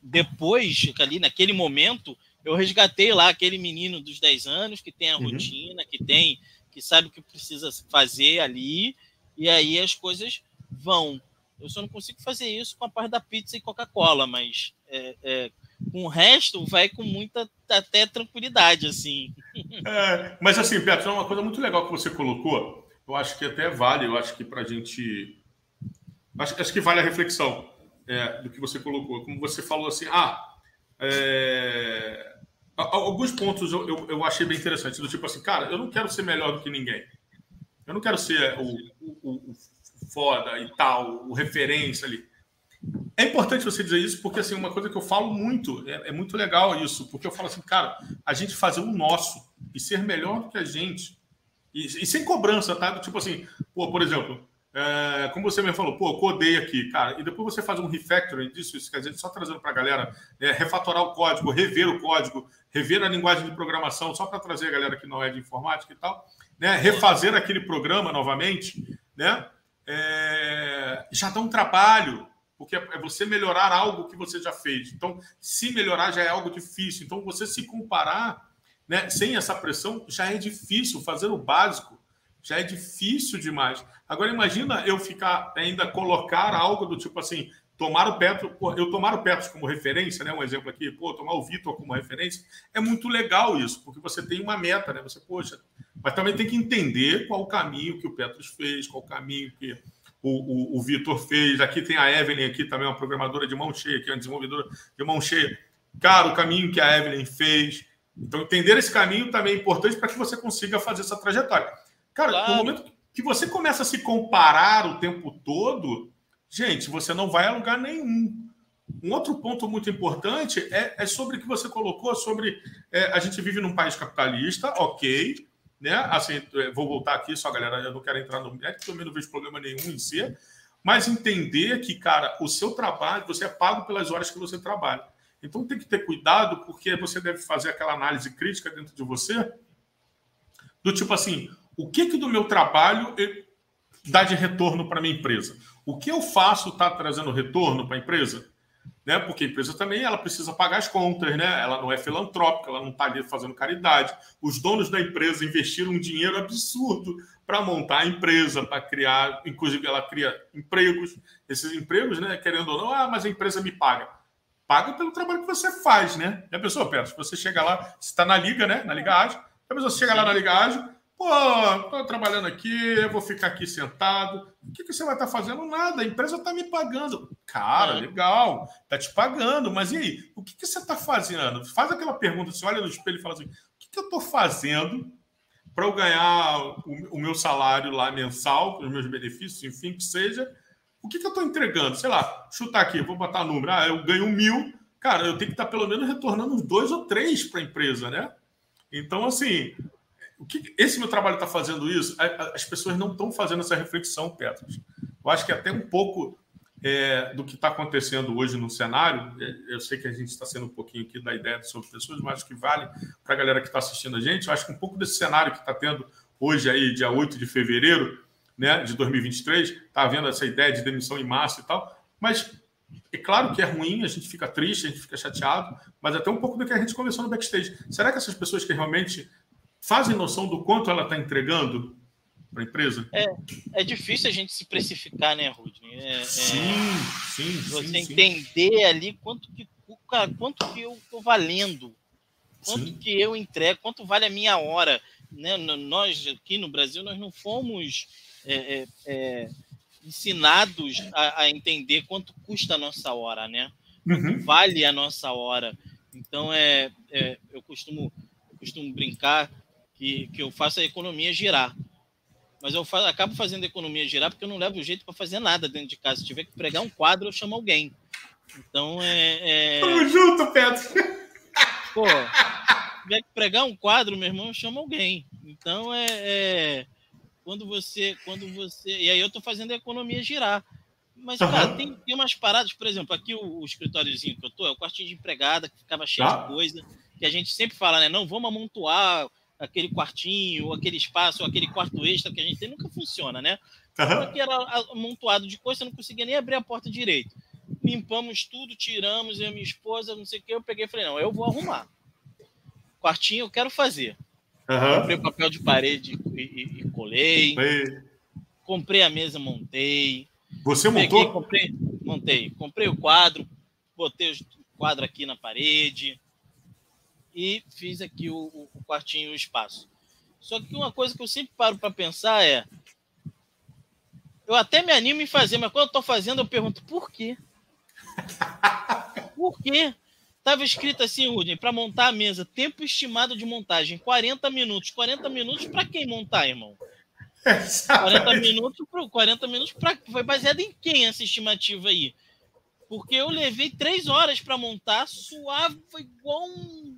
S2: depois, ali naquele momento, eu resgatei lá aquele menino dos 10 anos que tem a uhum. rotina, que tem, que sabe o que precisa fazer ali, e aí as coisas vão. Eu só não consigo fazer isso com a parte da pizza e Coca-Cola, mas é, é, com o resto vai com muita até tranquilidade, assim.
S1: É, mas assim, Petro, é uma coisa muito legal que você colocou. Eu acho que até vale, eu acho que para a gente. Acho, acho, que vale a reflexão é, do que você colocou. Como você falou assim, ah, é, alguns pontos eu, eu, eu, achei bem interessante, do tipo assim, cara, eu não quero ser melhor do que ninguém. Eu não quero ser o, o, o foda e tal, o referência ali. É importante você dizer isso, porque assim, uma coisa que eu falo muito, é, é, muito legal isso, porque eu falo assim, cara, a gente fazer o nosso e ser melhor do que a gente, e, e sem cobrança, tá? Tipo assim, pô, por exemplo, é, como você me falou, pô, codei aqui, cara, e depois você faz um refactoring disso, isso quer dizer, só trazendo para a galera, é, refatorar o código, rever o código, rever a linguagem de programação, só para trazer a galera que não é de informática e tal, né, refazer aquele programa novamente, né, é, já dá um trabalho, porque é você melhorar algo que você já fez. Então, se melhorar já é algo difícil. Então, você se comparar, né, sem essa pressão, já é difícil fazer o básico já é difícil demais. Agora imagina eu ficar ainda colocar algo do tipo assim, tomar o Petro, eu tomar o Petro como referência, né? Um exemplo aqui, pô, tomar o Vitor como referência, é muito legal isso, porque você tem uma meta, né? Você, poxa, mas também tem que entender qual o caminho que o Petros fez, qual o caminho que o, o, o Vitor fez. Aqui tem a Evelyn, aqui também uma programadora de mão cheia, que é uma desenvolvedora de mão cheia. Cara, o caminho que a Evelyn fez. Então, entender esse caminho também é importante para que você consiga fazer essa trajetória. Cara, claro. no momento que você começa a se comparar o tempo todo, gente, você não vai a lugar nenhum. Um outro ponto muito importante é, é sobre o que você colocou sobre é, a gente vive num país capitalista, ok, né? Assim, é, vou voltar aqui, só galera, eu não quero entrar no mérito, também não vejo problema nenhum em ser, mas entender que, cara, o seu trabalho, você é pago pelas horas que você trabalha. Então tem que ter cuidado, porque você deve fazer aquela análise crítica dentro de você, do tipo assim, o que, que do meu trabalho dá de retorno para minha empresa? O que eu faço está trazendo retorno para a empresa? Né? Porque a empresa também ela precisa pagar as contas, né? ela não é filantrópica, ela não está ali fazendo caridade. Os donos da empresa investiram um dinheiro absurdo para montar a empresa, para criar, inclusive ela cria empregos. Esses empregos, né, querendo ou não, ah, mas a empresa me paga. Paga pelo trabalho que você faz, né? E a pessoa, Pedro, se você chega lá, você está na liga, né? Na Liga Ágil, a pessoa chega lá na Liga Ágil, Pô, estou trabalhando aqui, eu vou ficar aqui sentado. O que, que você vai estar tá fazendo? Nada, a empresa está me pagando. Cara, é. legal, está te pagando, mas e aí? O que, que você está fazendo? Faz aquela pergunta, você olha no espelho e fala assim: o que, que eu estou fazendo para eu ganhar o, o, meu salário lá mensal, os meus benefícios, enfim, que seja? O que, que eu estou entregando? Sei lá, chutar aqui, vou botar número. Ah, eu ganho mil. Cara, eu tenho que estar tá pelo menos retornando uns dois ou três para a empresa, né? Então, assim, o que esse meu trabalho está fazendo isso? As pessoas não estão fazendo essa reflexão, Petros. Eu acho que até um pouco é, do que está acontecendo hoje no cenário, é, eu sei que a gente está sendo um pouquinho aqui da ideia sobre pessoas, mas acho que vale para a galera que está assistindo a gente. Eu acho que um pouco desse cenário que está tendo hoje, aí, dia 8 de fevereiro né, de 2023, está havendo essa ideia de demissão em massa e tal, mas é claro que é ruim, a gente fica triste, a gente fica chateado, mas até um pouco do que a gente conversou no backstage. Será que essas pessoas que realmente fazem noção do quanto ela está entregando para a empresa?
S2: É, é difícil a gente se precificar, né, Rudney? É,
S1: sim, é, sim,
S2: Você
S1: sim,
S2: entender sim. ali quanto que, quanto que eu estou valendo, quanto sim. que eu entrego, quanto vale a minha hora. Né? Nós aqui no Brasil, nós não fomos é, é, é, ensinados a, a, entender quanto custa a nossa hora, né? Uhum. Vale a nossa hora. Então, é, é eu costumo, eu costumo brincar que, que eu faço a economia girar. Mas eu faço, acabo fazendo a economia girar porque eu não levo jeito para fazer nada dentro de casa. Se tiver que pregar um quadro, eu chamo alguém. Então é. é...
S1: Tamo junto, Pedro!
S2: Pô, se tiver que pregar um quadro, meu irmão, eu chamo alguém. Então é. é... quando você, quando você, e aí eu tô fazendo a economia girar. Mas, uhum. cara, tem, tem umas paradas, por exemplo, aqui o, o escritóriozinho que eu tô, é o quartinho de empregada, que ficava cheio ah. de coisa, que a gente sempre fala, né? Não, vamos amontoar aquele quartinho, aquele espaço, aquele quarto extra que a gente tem, nunca funciona, né? Uhum. Aqui era amontoado de coisa, eu não conseguia nem abrir a porta direito. Limpamos tudo, tiramos, eu e minha esposa, não sei o que, eu peguei e falei, não, eu vou arrumar. Quartinho eu quero fazer. Uhum. Comprei papel de parede e, e, e colei. Comprei a mesa, montei.
S1: Você Peguei, montou?
S2: Comprei, montei. Comprei o quadro, botei o quadro aqui na parede e fiz aqui o, o quartinho, o espaço. Só que uma coisa que eu sempre paro para pensar é. Eu até me animo em fazer, mas quando eu estou fazendo, eu pergunto por quê? Por quê? Estava escrito assim, Rudin, para montar a mesa, tempo estimado de montagem, 40 minutos. 40 minutos para quem montar, irmão? 40 minutos, 40 minutos pra, foi baseado em quem essa estimativa aí? Porque eu levei três horas para montar, suava igual um.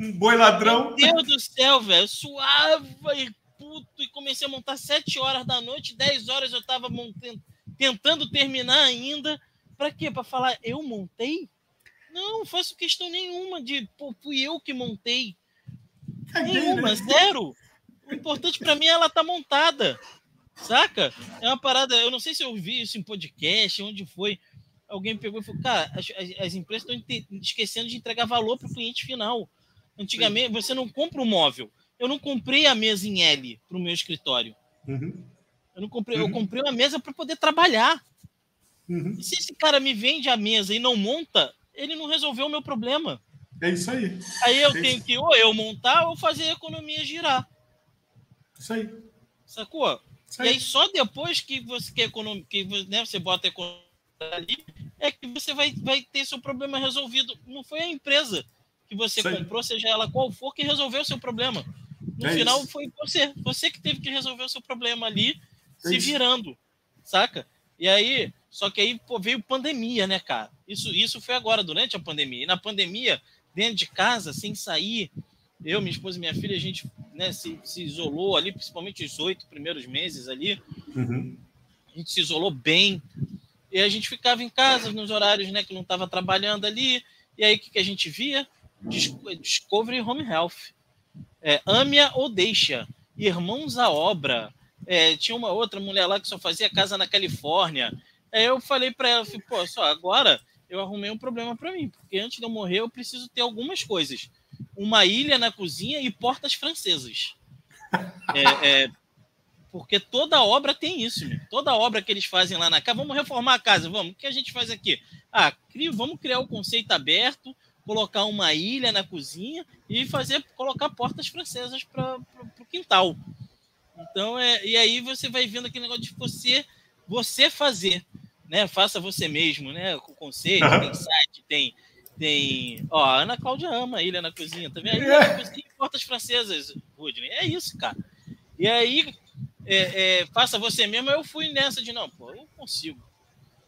S1: Um boi ladrão.
S2: Meu Deus do céu, velho. Suava e puto. E comecei a montar sete horas da noite, 10 horas eu tava montando, tentando terminar ainda. Para quê? Para falar, eu montei? Não, faço questão nenhuma de, pô, fui eu que montei. Nenhuma, zero. O importante para mim é ela tá montada. Saca? É uma parada. Eu não sei se eu vi isso em podcast, onde foi. Alguém pegou e falou: Cara, as, as empresas estão esquecendo de entregar valor para o cliente final. Antigamente, você não compra um móvel. Eu não comprei a mesa em L para o meu escritório. Uhum. Eu não comprei, uhum. eu comprei uma mesa para poder trabalhar. Uhum. E se esse cara me vende a mesa e não monta, ele não resolveu o meu problema.
S1: É isso aí.
S2: Aí eu
S1: é
S2: tenho que ou eu montar ou fazer a economia girar.
S1: Isso aí.
S2: Sacou? Isso aí. E aí só depois que você quer economia, que né, você bota a economia ali, é que você vai, vai ter seu problema resolvido. Não foi a empresa que você isso comprou, aí. seja ela qual for, que resolveu o seu problema. No é final isso. foi você. Você que teve que resolver o seu problema ali, é se isso. virando. Saca? E aí, só que aí pô, veio pandemia, né, cara? Isso, isso foi agora, durante a pandemia. E na pandemia, dentro de casa, sem sair, eu, minha esposa e minha filha, a gente né, se, se isolou ali, principalmente os oito primeiros meses ali. Uhum. A gente se isolou bem. E a gente ficava em casa nos horários né, que não estava trabalhando ali. E aí o que, que a gente via? Discovery Home Health. É, Ame-a ou deixa. Irmãos à obra. É, tinha uma outra mulher lá que só fazia casa na Califórnia. Aí eu falei para ela, pô, só agora eu arrumei um problema para mim, porque antes de eu morrer eu preciso ter algumas coisas uma ilha na cozinha e portas francesas. É, é, porque toda obra tem isso, meu. toda obra que eles fazem lá na casa, vamos reformar a casa, vamos. O que a gente faz aqui? Ah, vamos criar o um conceito aberto, colocar uma ilha na cozinha e fazer colocar portas francesas para o quintal. Então é e aí você vai vendo aquele negócio de você você fazer, né? Faça você mesmo, né? Com conceito, uhum. tem site, tem tem. Ó, a Ana Cláudia ama a Ilha na Cozinha também. A Ilha é. na Cozinha portas francesas, Rudney. É isso, cara. E aí, é, é, faça você mesmo. Eu fui nessa de, não, pô, eu consigo.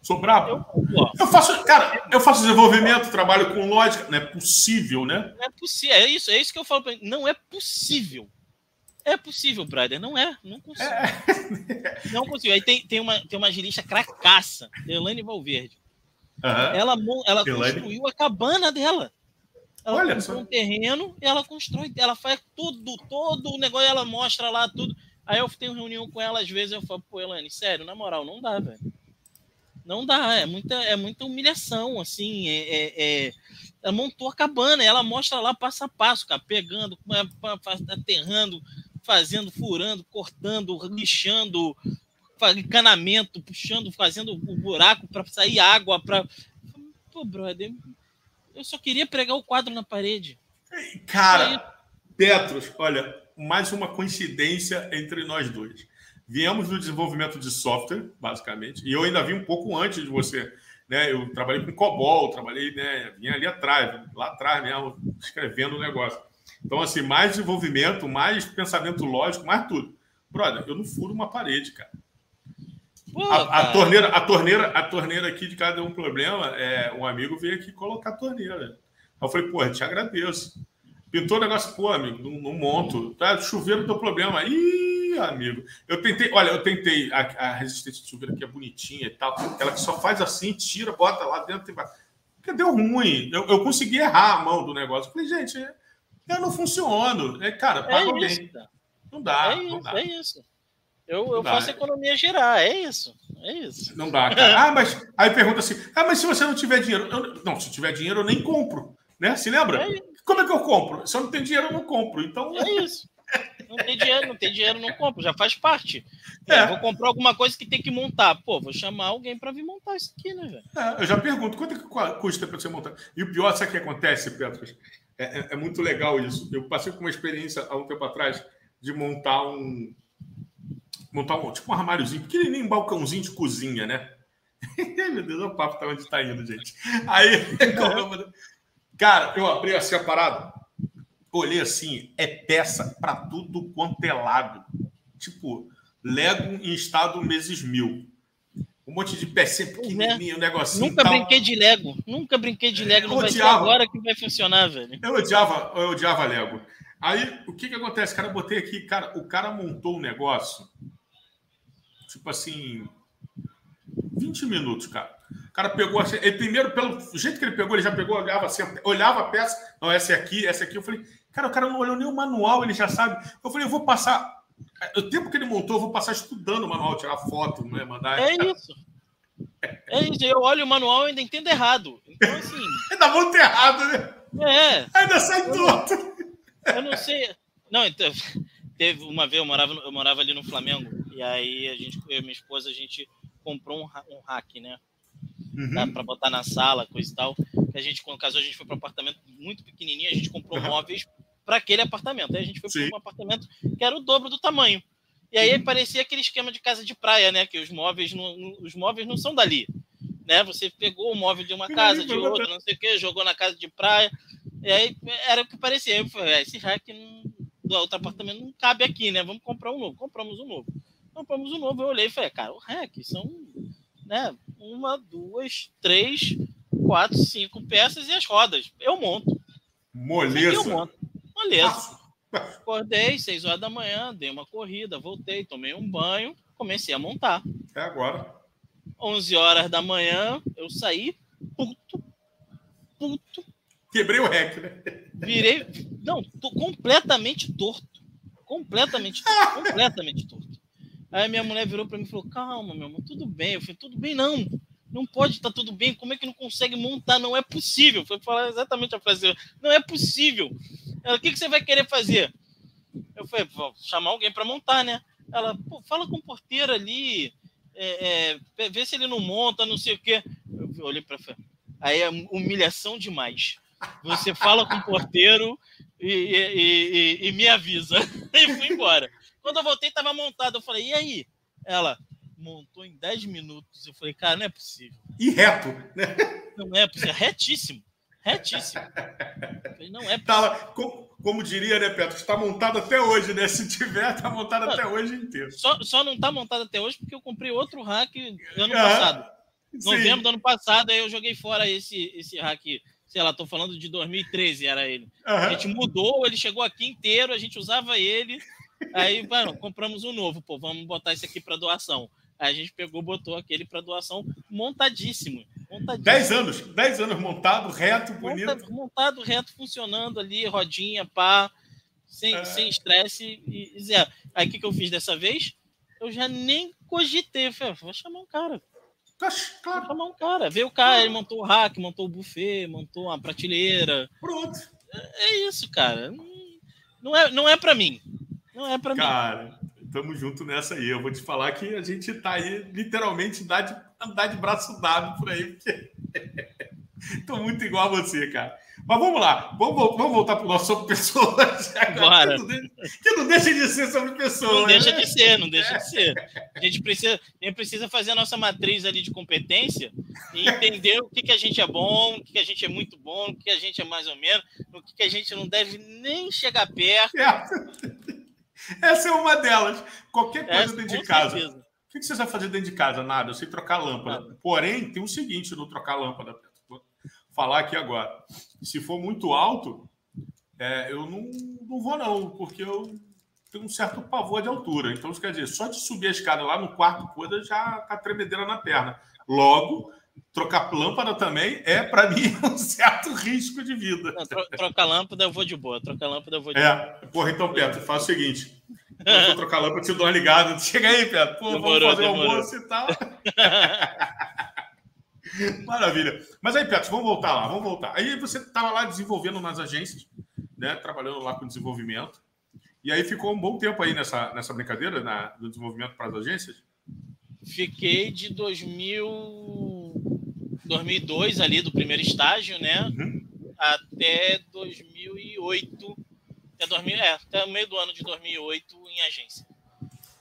S1: Sou brabo. Eu, eu, faço, cara, eu faço desenvolvimento, trabalho com lógica. Não é possível, né?
S2: Não é possível. É isso, é isso que eu falo pra ele. Não é possível. É possível, brother. Não é. Não consigo. É. Não consigo. Aí tem, tem, uma, tem uma girista cracaça, Elaine Valverde. Uhum. Ela, ela construiu a cabana dela. Ela Olha só. um terreno e ela constrói, ela faz tudo, todo o negócio, ela mostra lá tudo. Aí eu tenho reunião com ela, às vezes eu falo, pô, Elane, sério, na moral, não dá, velho. Não dá, é muita, é muita humilhação, assim. É, é, é... Ela montou a cabana, ela mostra lá passo a passo, cara, pegando, aterrando, fazendo, furando, cortando, lixando, encanamento, puxando, fazendo o buraco para sair água. Pra... Pô, brother, eu só queria pregar o quadro na parede.
S1: Cara, Petros, olha, mais uma coincidência entre nós dois. Viemos do desenvolvimento de software, basicamente, e eu ainda vi um pouco antes de você. Né? Eu trabalhei com COBOL, trabalhei, né? Vinha ali atrás, lá atrás mesmo, escrevendo o negócio. Então, assim, mais desenvolvimento, mais pensamento lógico, mais tudo. Brother, eu não furo uma parede, cara. Pô, a, a, torneira, a torneira, a torneira aqui de cada um problema, é, um amigo veio aqui colocar a torneira. Eu falei, pô, te agradeço. Pintou o negócio, pô, amigo, não, não monto. Tá, chuveiro teu problema. Ih, amigo. Eu tentei, olha, eu tentei a, a resistência de chuveiro que é bonitinha e tal, aquela que só faz assim, tira, bota lá dentro e vai. Porque deu ruim. Eu, eu consegui errar a mão do negócio. Eu falei, gente, eu não funciono. É, cara, paga é bem. Não dá.
S2: É
S1: não
S2: isso,
S1: dá.
S2: é isso. Eu, eu faço a economia girar, é isso. É isso.
S1: Não dá, cara. Ah, mas aí pergunta assim: ah, mas se você não tiver dinheiro. Eu, não, se tiver dinheiro, eu nem compro. Né? Se lembra? É Como é que eu compro? Se eu não tenho dinheiro, eu não compro. Então.
S2: É isso. Não tem dinheiro, não tem dinheiro, não compro, já faz parte. É. vou comprar alguma coisa que tem que montar. Pô, vou chamar alguém para vir montar isso aqui, né, velho?
S1: É, eu já pergunto, quanto é que custa para você montar? E o pior, sabe o que acontece, Petros? É, é, é, muito legal isso. Eu passei com uma experiência há um tempo atrás de montar um. Montar um, tipo um armáriozinho, pequenininho, um balcãozinho de cozinha, né? Meu Deus, o papo tá onde tá indo, gente. Aí, cara, eu abri assim a parada olhei assim, é peça para tudo quanto é lado. Tipo, Lego em estado meses mil. Um monte de pequenininho, é. um negocinho.
S2: Nunca tal. brinquei de Lego. Nunca brinquei de Lego. Não vai ser agora que vai funcionar, velho.
S1: Eu odiava, eu odiava Lego. Aí, o que que acontece? Cara, eu botei aqui, cara, o cara montou um negócio, tipo assim, 20 minutos, cara. O cara pegou, assim, ele primeiro, pelo jeito que ele pegou, ele já pegou, olhava assim, olhava a peça, não, essa aqui, essa aqui. Eu falei, Cara, o cara não olhou nem o manual, ele já sabe. Eu falei, eu vou passar. O tempo que ele montou, eu vou passar estudando o manual, tirar foto, né? Mandar.
S2: É isso. É isso. Eu olho o manual e ainda entendo errado. Então, assim.
S1: ainda monta errado, né?
S2: É.
S1: Ainda sai torto.
S2: Eu não sei. Não, então, teve uma vez, eu morava, eu morava ali no Flamengo, e aí a gente, eu e minha esposa, a gente comprou um, um hack, né? Uhum. para botar na sala, coisa e tal. A gente, quando casou, a gente foi para um apartamento muito pequenininho, a gente comprou uhum. móveis para aquele apartamento. Aí a gente foi para um apartamento que era o dobro do tamanho. E aí parecia aquele esquema de casa de praia, né? Que os móveis não, os móveis não são dali. Né? Você pegou o móvel de uma casa, de outra, não sei o quê, jogou na casa de praia. E aí era o que parecia. Eu falei, é, esse rack não, do outro apartamento não cabe aqui, né? Vamos comprar um novo. Compramos um novo. Compramos um novo. Eu olhei e falei, cara, o rack são né, uma, duas, três, quatro, cinco peças e as rodas. Eu monto.
S1: Moleza. Eu
S2: monto. Moleza. Acordei, seis horas da manhã, dei uma corrida, voltei, tomei um banho, comecei a montar.
S1: É agora.
S2: 11 horas da manhã, eu saí puto, puto.
S1: Quebrei o rec, né?
S2: Virei, não, tô completamente torto. Completamente torto, completamente torto. Aí minha mulher virou para mim e falou: Calma, meu irmão, tudo bem. Eu falei: Tudo bem, não. Não pode estar tá tudo bem. Como é que não consegue montar? Não é possível. Foi falar exatamente a frase: Não é possível. Ela: O que, que você vai querer fazer? Eu falei: Vou chamar alguém para montar, né? Ela: fala com o porteiro ali. É, é, vê se ele não monta, não sei o quê. Eu olhei para Aí é humilhação demais. Você fala com o porteiro e, e, e, e me avisa. E fui embora. Quando eu voltei, estava montado. Eu falei, e aí? Ela montou em 10 minutos. Eu falei, cara, não é possível.
S1: E reto, né?
S2: Não é possível. Retíssimo. Retíssimo. Falei, não é
S1: tá possível. Tá, como, como, diria, né, Petro? Está montado até hoje, né? Se tiver, está montado até hoje inteiro.
S2: Só, só não está montado até hoje porque eu comprei outro hack ano ah, passado. Sim. Novembro do ano passado, aí eu joguei fora esse, esse hack sei lá, tô falando de 2013, era ele. Uhum. A gente mudou, ele chegou aqui inteiro, a gente usava ele, Aí, mano, compramos um novo, pô, vamos botar esse aqui para doação. Aí a gente pegou, botou aquele para doação montadíssimo. montadíssimo.
S1: Dez anos, dez anos montado, reto, bonito.
S2: Montado, montado reto, funcionando ali, rodinha, pá, sem é. sem estresse e, e zero. Aí o que, que eu fiz dessa vez? Eu já nem cogitei. Falei, vou chamar um cara.
S1: Claro. Vou
S2: chamar um cara. Veio o cara, ele montou o rack, montou o buffet, montou uma prateleira.
S1: Pronto.
S2: É, é isso, cara. Não é, não é para mim. Não é para mim.
S1: Cara, tamo junto nessa aí. Eu vou te falar que a gente tá aí, literalmente, andar de, andar de braço dado por aí, porque tô muito igual a você, cara. Mas vamos lá, vamos, vamos voltar para o nosso sobre pessoas.
S2: Agora.
S1: Que não deixa de ser sobre pessoas.
S2: Não deixa né? de ser, não deixa de ser. A gente precisa, a gente precisa fazer a nossa matriz ali de competência e entender o que, que a gente é bom, o que, que a gente é muito bom, o que a gente é mais ou menos, o que, que a gente não deve nem chegar perto. É.
S1: Essa é uma delas. Qualquer coisa Essa, dentro de casa. Certeza. O que você vai fazer dentro de casa? Nada, eu sei trocar lâmpada. Porém, tem o seguinte no trocar lâmpada. Vou falar aqui agora. Se for muito alto, é, eu não, não vou, não, porque eu tem um certo pavor de altura. Então, isso quer dizer, só de subir a escada lá no quarto coda já tá tremedeira na perna. Logo, trocar lâmpada também é, para mim, um certo risco de vida. Não,
S2: tro trocar lâmpada eu vou de boa. Trocar lâmpada eu vou de
S1: é. boa. Porra, então, Pedro, faz o seguinte. Eu trocar lâmpada, te dou uma ligada. Chega aí, Pedro. Pô, demorou, vamos fazer demorou. almoço e tal. Maravilha. Mas aí, Pedro, vamos voltar lá, vamos voltar. Aí você estava lá desenvolvendo nas agências, né? Trabalhando lá com desenvolvimento. E aí ficou um bom tempo aí nessa, nessa brincadeira na, do desenvolvimento para as agências?
S2: Fiquei de 2000, 2002 ali do primeiro estágio, né? Uhum. Até 2008, até, 2000, é, até o meio do ano de 2008 em agência.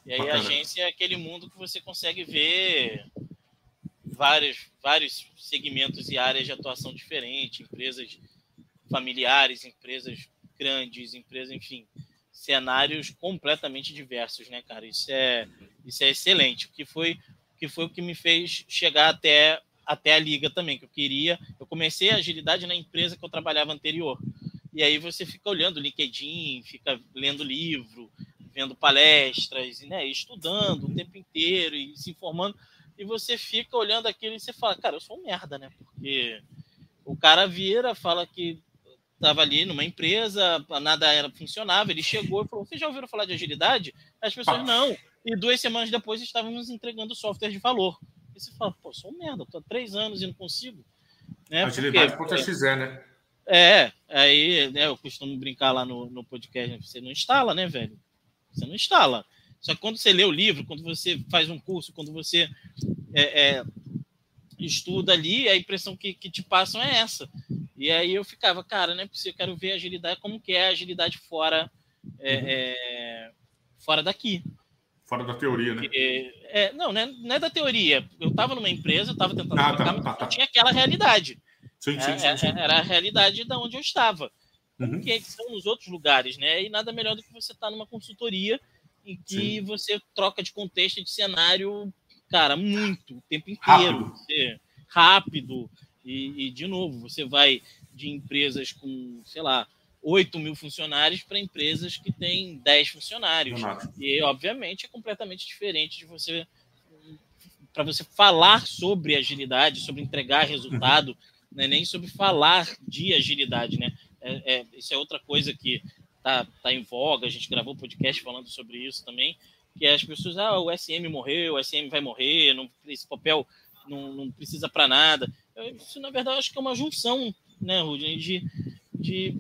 S2: E aí Bacana. a agência é aquele mundo que você consegue ver vários, vários segmentos e áreas de atuação diferentes, empresas familiares, empresas grandes, empresas, enfim, cenários completamente diversos, né, cara? Isso é, isso é excelente. O que foi, que foi o que me fez chegar até, até a liga também, que eu queria. Eu comecei a agilidade na empresa que eu trabalhava anterior. E aí você fica olhando o LinkedIn, fica lendo livro, vendo palestras, né, estudando o tempo inteiro e se informando. E você fica olhando aquilo e você fala, cara, eu sou um merda, né? Porque o cara vira, fala que estava ali numa empresa, nada era funcionava. Ele chegou e falou: Vocês já ouviram falar de agilidade? As pessoas ah. não. E duas semanas depois estávamos entregando software de valor. E você fala: Pô, sou um merda, estou há três anos e não consigo.
S1: Né? Agilidade ponto XZ, né?
S2: É, aí né, eu costumo brincar lá no, no podcast: você não instala, né, velho? Você não instala. Só que quando você lê o livro, quando você faz um curso, quando você é, é, estuda ali, a impressão que, que te passam é essa. E aí eu ficava, cara, né? Porque eu quero ver a agilidade, como que é a agilidade fora, é, uhum. é, fora daqui.
S1: Fora da teoria, né?
S2: É, não, não é, não é da teoria. Eu estava numa empresa, eu estava tentando ah, tá, mas tá, tá. tinha aquela realidade. Sim, sim, sim, sim, Era a realidade da onde eu estava. Como uhum. que são nos outros lugares, né? E nada melhor do que você estar tá numa consultoria em que sim. você troca de contexto e de cenário, cara, muito, o tempo inteiro. Rápido. Você, rápido e, e, de novo, você vai de empresas com, sei lá, 8 mil funcionários para empresas que têm 10 funcionários. E, obviamente, é completamente diferente de você. Para você falar sobre agilidade, sobre entregar resultado, uhum. né? nem sobre falar de agilidade. Né? É, é, isso é outra coisa que está tá em voga. A gente gravou podcast falando sobre isso também. Que é as pessoas, ah, o SM morreu, o SM vai morrer, não, esse papel não, não precisa para nada. Isso, na verdade, acho que é uma junção, né, Rudney, de, de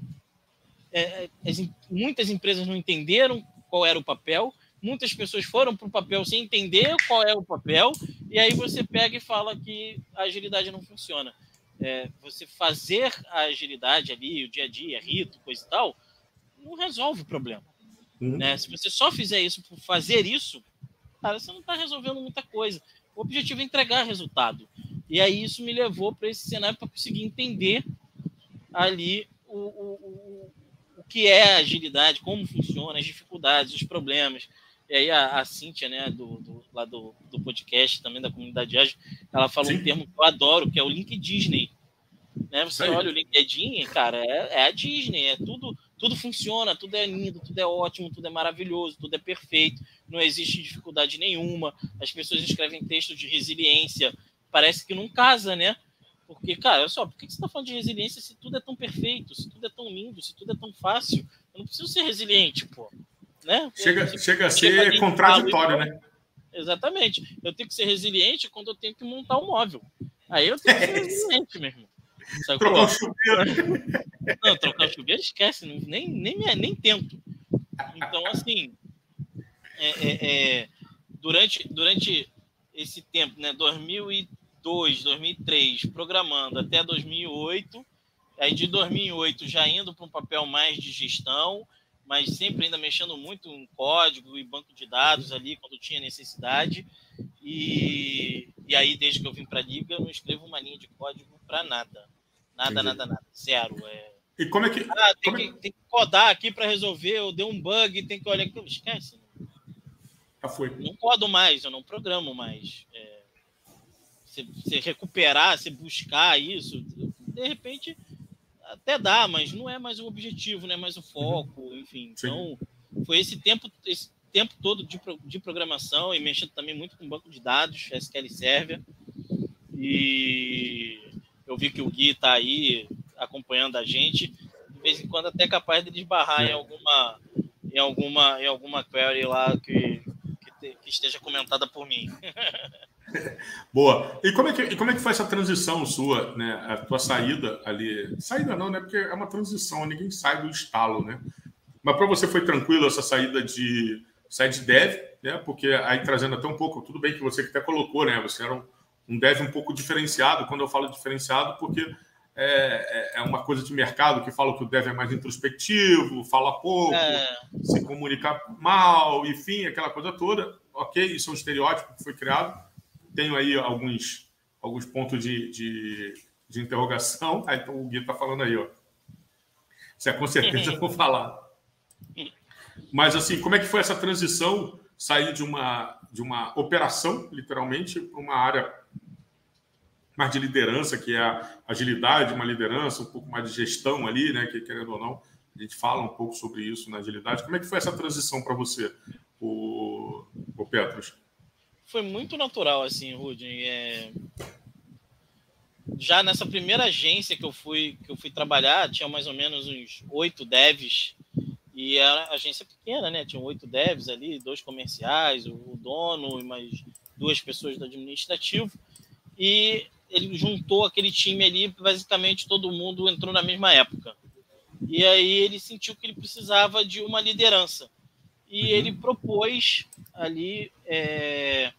S2: é, as, muitas empresas não entenderam qual era o papel, muitas pessoas foram para o papel sem entender qual é o papel, e aí você pega e fala que a agilidade não funciona. É, você fazer a agilidade ali, o dia a dia, rito, coisa e tal, não resolve o problema. Uhum. Né? Se você só fizer isso por fazer isso, cara, você não está resolvendo muita coisa. O objetivo é entregar resultado. E aí isso me levou para esse cenário para conseguir entender ali o, o, o, o que é a agilidade, como funciona, as dificuldades, os problemas. E aí a, a Cíntia, né, do, do, lá do, do podcast, também da comunidade ágil, ela falou Sim. um termo que eu adoro, que é o link Disney. Né? Você olha o LinkedIn, cara, é, é a Disney, é tudo, tudo funciona, tudo é lindo, tudo é ótimo, tudo é maravilhoso, tudo é perfeito, não existe dificuldade nenhuma. As pessoas escrevem textos de resiliência, parece que não casa, né? Porque, cara, olha só, por que você está falando de resiliência se tudo é tão perfeito, se tudo é tão lindo, se tudo é tão fácil? Eu não preciso ser resiliente, pô. Né?
S1: Chega, eu, chega a ser contraditório, né?
S2: Exatamente. Eu tenho que ser resiliente quando eu tenho que montar um móvel. Aí eu tenho que ser resiliente, meu irmão.
S1: Sabe trocar o chuveiro.
S2: Não, trocar o chuveiro, esquece, nem, nem, nem tento. Então, assim, é, é, é, durante, durante esse tempo, né, 2002, 2003, programando até 2008, aí de 2008 já indo para um papel mais de gestão, mas sempre ainda mexendo muito em código e banco de dados ali quando tinha necessidade. E, e aí, desde que eu vim para a Liga, eu não escrevo uma linha de código para nada. Nada, Entendi. nada, nada. Zero. É...
S1: E como é que.
S2: Ah, tem,
S1: é
S2: que, é... tem que codar aqui para resolver. Eu dei um bug, tem que olhar aqui. Esquece.
S1: Já foi.
S2: Não codo mais, eu não programo mais. É, você, você recuperar, você buscar isso, de repente até dá, mas não é mais o objetivo, não é mais o foco, enfim. Sim. Então, foi foi esse tempo, esse tempo todo de, de programação e mexendo também muito com banco de dados, SQL Server. E eu vi que o Gui está aí acompanhando a gente. De vez em quando até capaz de esbarrar em alguma em alguma em alguma query lá que, que, te, que esteja comentada por mim.
S1: Boa. E como, é que, e como é que foi essa transição sua, né? A tua saída ali. Saída não, né? Porque é uma transição, ninguém sai do estalo, né? Mas para você foi tranquilo essa saída de sair de dev, né? Porque aí trazendo até um pouco, tudo bem que você até colocou, né? Você era um, um dev um pouco diferenciado. Quando eu falo diferenciado, porque é, é, é uma coisa de mercado que fala que o dev é mais introspectivo, fala pouco, é. se comunica mal, enfim, aquela coisa toda. Ok, isso é um estereótipo que foi criado tenho aí alguns, alguns pontos de, de, de interrogação. Ah, então o Gui está falando aí, ó. Se é com certeza eu vou falar. Mas assim, como é que foi essa transição? Sair de uma, de uma operação, literalmente, para uma área mais de liderança, que é a agilidade, uma liderança, um pouco mais de gestão ali, né? Que querendo ou não, a gente fala um pouco sobre isso na agilidade. Como é que foi essa transição para você, o, o Petros?
S2: foi muito natural, assim, Rudin. É... Já nessa primeira agência que eu fui que eu fui trabalhar, tinha mais ou menos uns oito devs e era agência pequena, né? Tinha oito devs ali, dois comerciais, o dono e mais duas pessoas do administrativo. E ele juntou aquele time ali, basicamente todo mundo entrou na mesma época. E aí ele sentiu que ele precisava de uma liderança. E uhum. ele propôs ali é,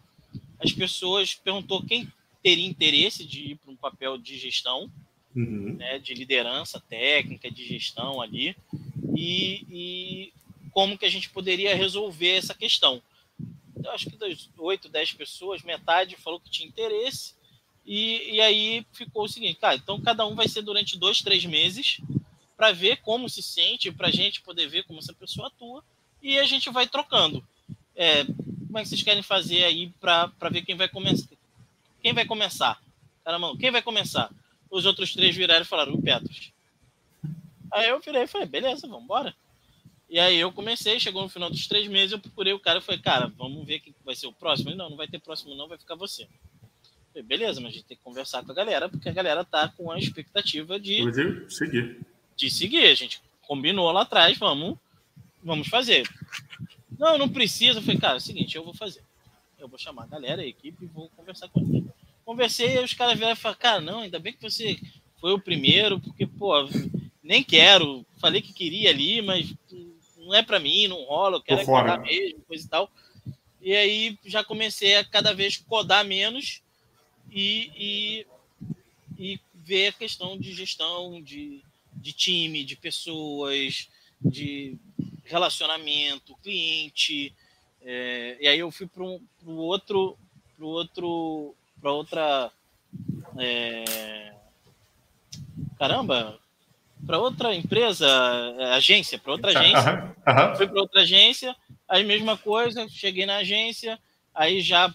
S2: as pessoas perguntou quem teria interesse de ir para um papel de gestão, uhum. né, de liderança técnica, de gestão ali, e, e, como que a gente poderia resolver essa questão. Eu acho que das 8, 10 pessoas, metade falou que tinha interesse, e, e aí ficou o seguinte, cara, então cada um vai ser durante dois, três meses para ver como se sente, para a gente poder ver como essa pessoa atua, e a gente vai trocando. É, como é que vocês querem fazer aí para ver quem vai começar? Quem vai começar? Caramba, quem vai começar? Os outros três viraram e falaram, o Petros. Aí eu virei e falei, beleza, vamos embora. E aí eu comecei, chegou no final dos três meses, eu procurei o cara e falei, cara, vamos ver quem vai ser o próximo. Ele, não, não vai ter próximo não, vai ficar você. Falei, beleza, mas a gente tem que conversar com a galera, porque a galera tá com a expectativa de seguir. De seguir. A gente combinou lá atrás, vamos, vamos fazer. Não, não precisa. Eu falei, cara, é o seguinte, eu vou fazer. Eu vou chamar a galera, a equipe, e vou conversar com eles. Conversei, e os caras vieram e falaram, cara, não, ainda bem que você foi o primeiro, porque, pô, nem quero. Falei que queria ali, mas não é para mim, não rola, eu quero codar mesmo, coisa e tal. E aí já comecei a cada vez codar menos e, e, e ver a questão de gestão, de, de time, de pessoas, de relacionamento, cliente. É, e aí eu fui para um, o outro, para outro, para outra, é, caramba, para outra empresa, é, agência, para outra agência. Uhum. Fui para outra agência, aí mesma coisa, cheguei na agência, aí já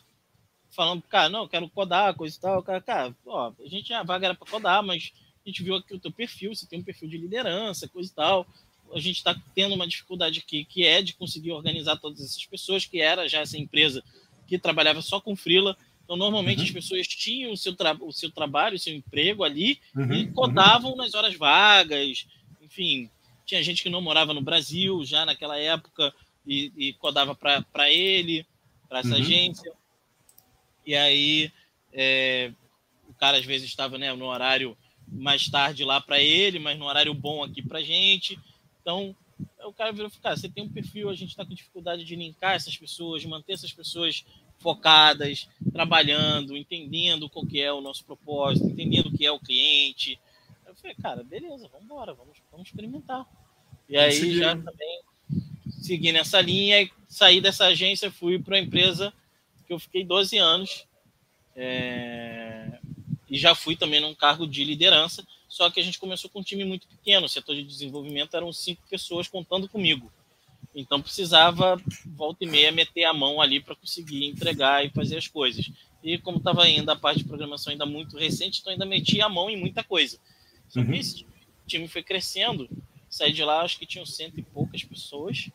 S2: falando, cara, não, quero codar, coisa e tal. Cara, cara, ó, a gente a vaga era para codar, mas a gente viu aqui o teu perfil, você tem um perfil de liderança, coisa e tal a gente está tendo uma dificuldade aqui, que é de conseguir organizar todas essas pessoas, que era já essa empresa que trabalhava só com freela. Então, normalmente, uhum. as pessoas tinham o seu, o seu trabalho, o seu emprego ali uhum. e codavam uhum. nas horas vagas. Enfim, tinha gente que não morava no Brasil já naquela época e, e codava para ele, para essa uhum. agência. E aí, é, o cara às vezes estava né, no horário mais tarde lá para ele, mas no horário bom aqui para gente. Então, o cara virou e cara, você tem um perfil, a gente está com dificuldade de linkar essas pessoas, manter essas pessoas focadas, trabalhando, entendendo qual que é o nosso propósito, entendendo o que é o cliente. Eu falei, cara, beleza, vamos embora, vamos, vamos experimentar. E aí já também segui nessa linha, saí dessa agência, fui para a empresa que eu fiquei 12 anos é, e já fui também num cargo de liderança só que a gente começou com um time muito pequeno, o setor de desenvolvimento eram cinco pessoas contando comigo. Então precisava, volta e meia, meter a mão ali para conseguir entregar e fazer as coisas. E como estava ainda a parte de programação ainda muito recente, então ainda meti a mão em muita coisa. Só que uhum. esse time foi crescendo, saí de lá, acho que tinham cento e poucas pessoas,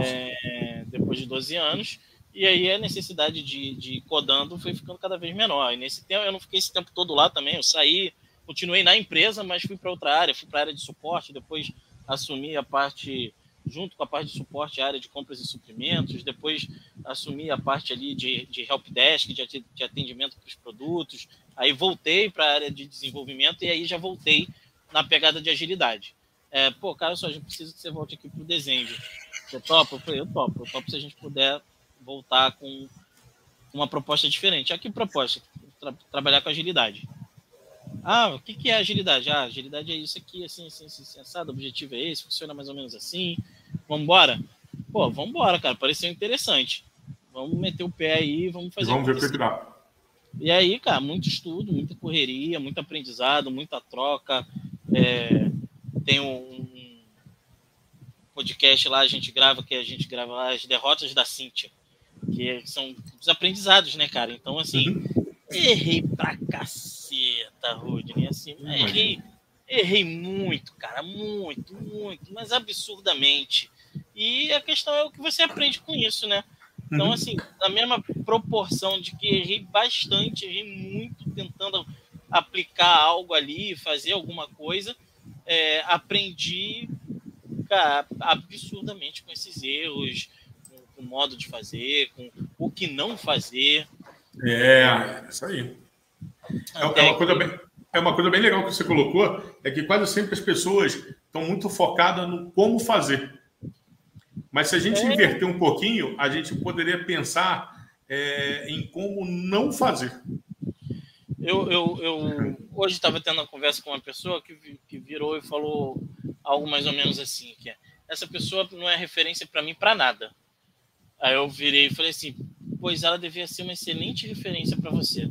S2: é, depois de 12 anos. E aí a necessidade de, de codando foi ficando cada vez menor. E nesse tempo, eu não fiquei esse tempo todo lá também, eu saí, continuei na empresa, mas fui para outra área, fui para a área de suporte, depois assumi a parte, junto com a parte de suporte, a área de compras e suprimentos, depois assumi a parte ali de, de helpdesk, de, de atendimento para os produtos, aí voltei para a área de desenvolvimento e aí já voltei na pegada de agilidade. É, pô, cara, só a gente precisa que você volte aqui para o desenho. Você topa? Eu falei, eu topo, eu topo se a gente puder voltar com uma proposta diferente. Aqui proposta, tra trabalhar com agilidade. Ah, o que, que é agilidade? Ah, agilidade é isso aqui, assim, assim, assim, sensado, o objetivo é esse, funciona mais ou menos assim. Vamos embora? Pô, vamos embora, cara, pareceu interessante. Vamos meter o pé aí, vamos fazer.
S1: Vamos ver o que dá.
S2: E aí, cara, muito estudo, muita correria, muito aprendizado, muita troca. É, tem um, podcast lá, a gente grava, que a gente grava as derrotas da Cíntia, que são os aprendizados, né, cara? Então, assim, uhum. errei pra caceta, Rudney, assim, errei, errei muito, cara, muito, muito, mas absurdamente. E a questão é o que você aprende com isso, né? Então, uhum. assim, na mesma proporção de que errei bastante, errei muito tentando aplicar algo ali, fazer alguma coisa, é, aprendi cara, absurdamente com esses erros, com, o modo de fazer, com o que não fazer.
S1: É, isso aí. É, é uma coisa bem, é uma coisa bem legal que você colocou, é que quase sempre as pessoas estão muito focadas no como fazer. Mas se a gente é. inverter um pouquinho, a gente poderia pensar é, em como não fazer.
S2: Eu, eu, eu hoje estava tendo uma conversa com uma pessoa que, que virou e falou algo mais ou menos assim, que é, essa pessoa não é referência para mim para nada. Aí eu virei e falei assim, pois ela devia ser uma excelente referência para você.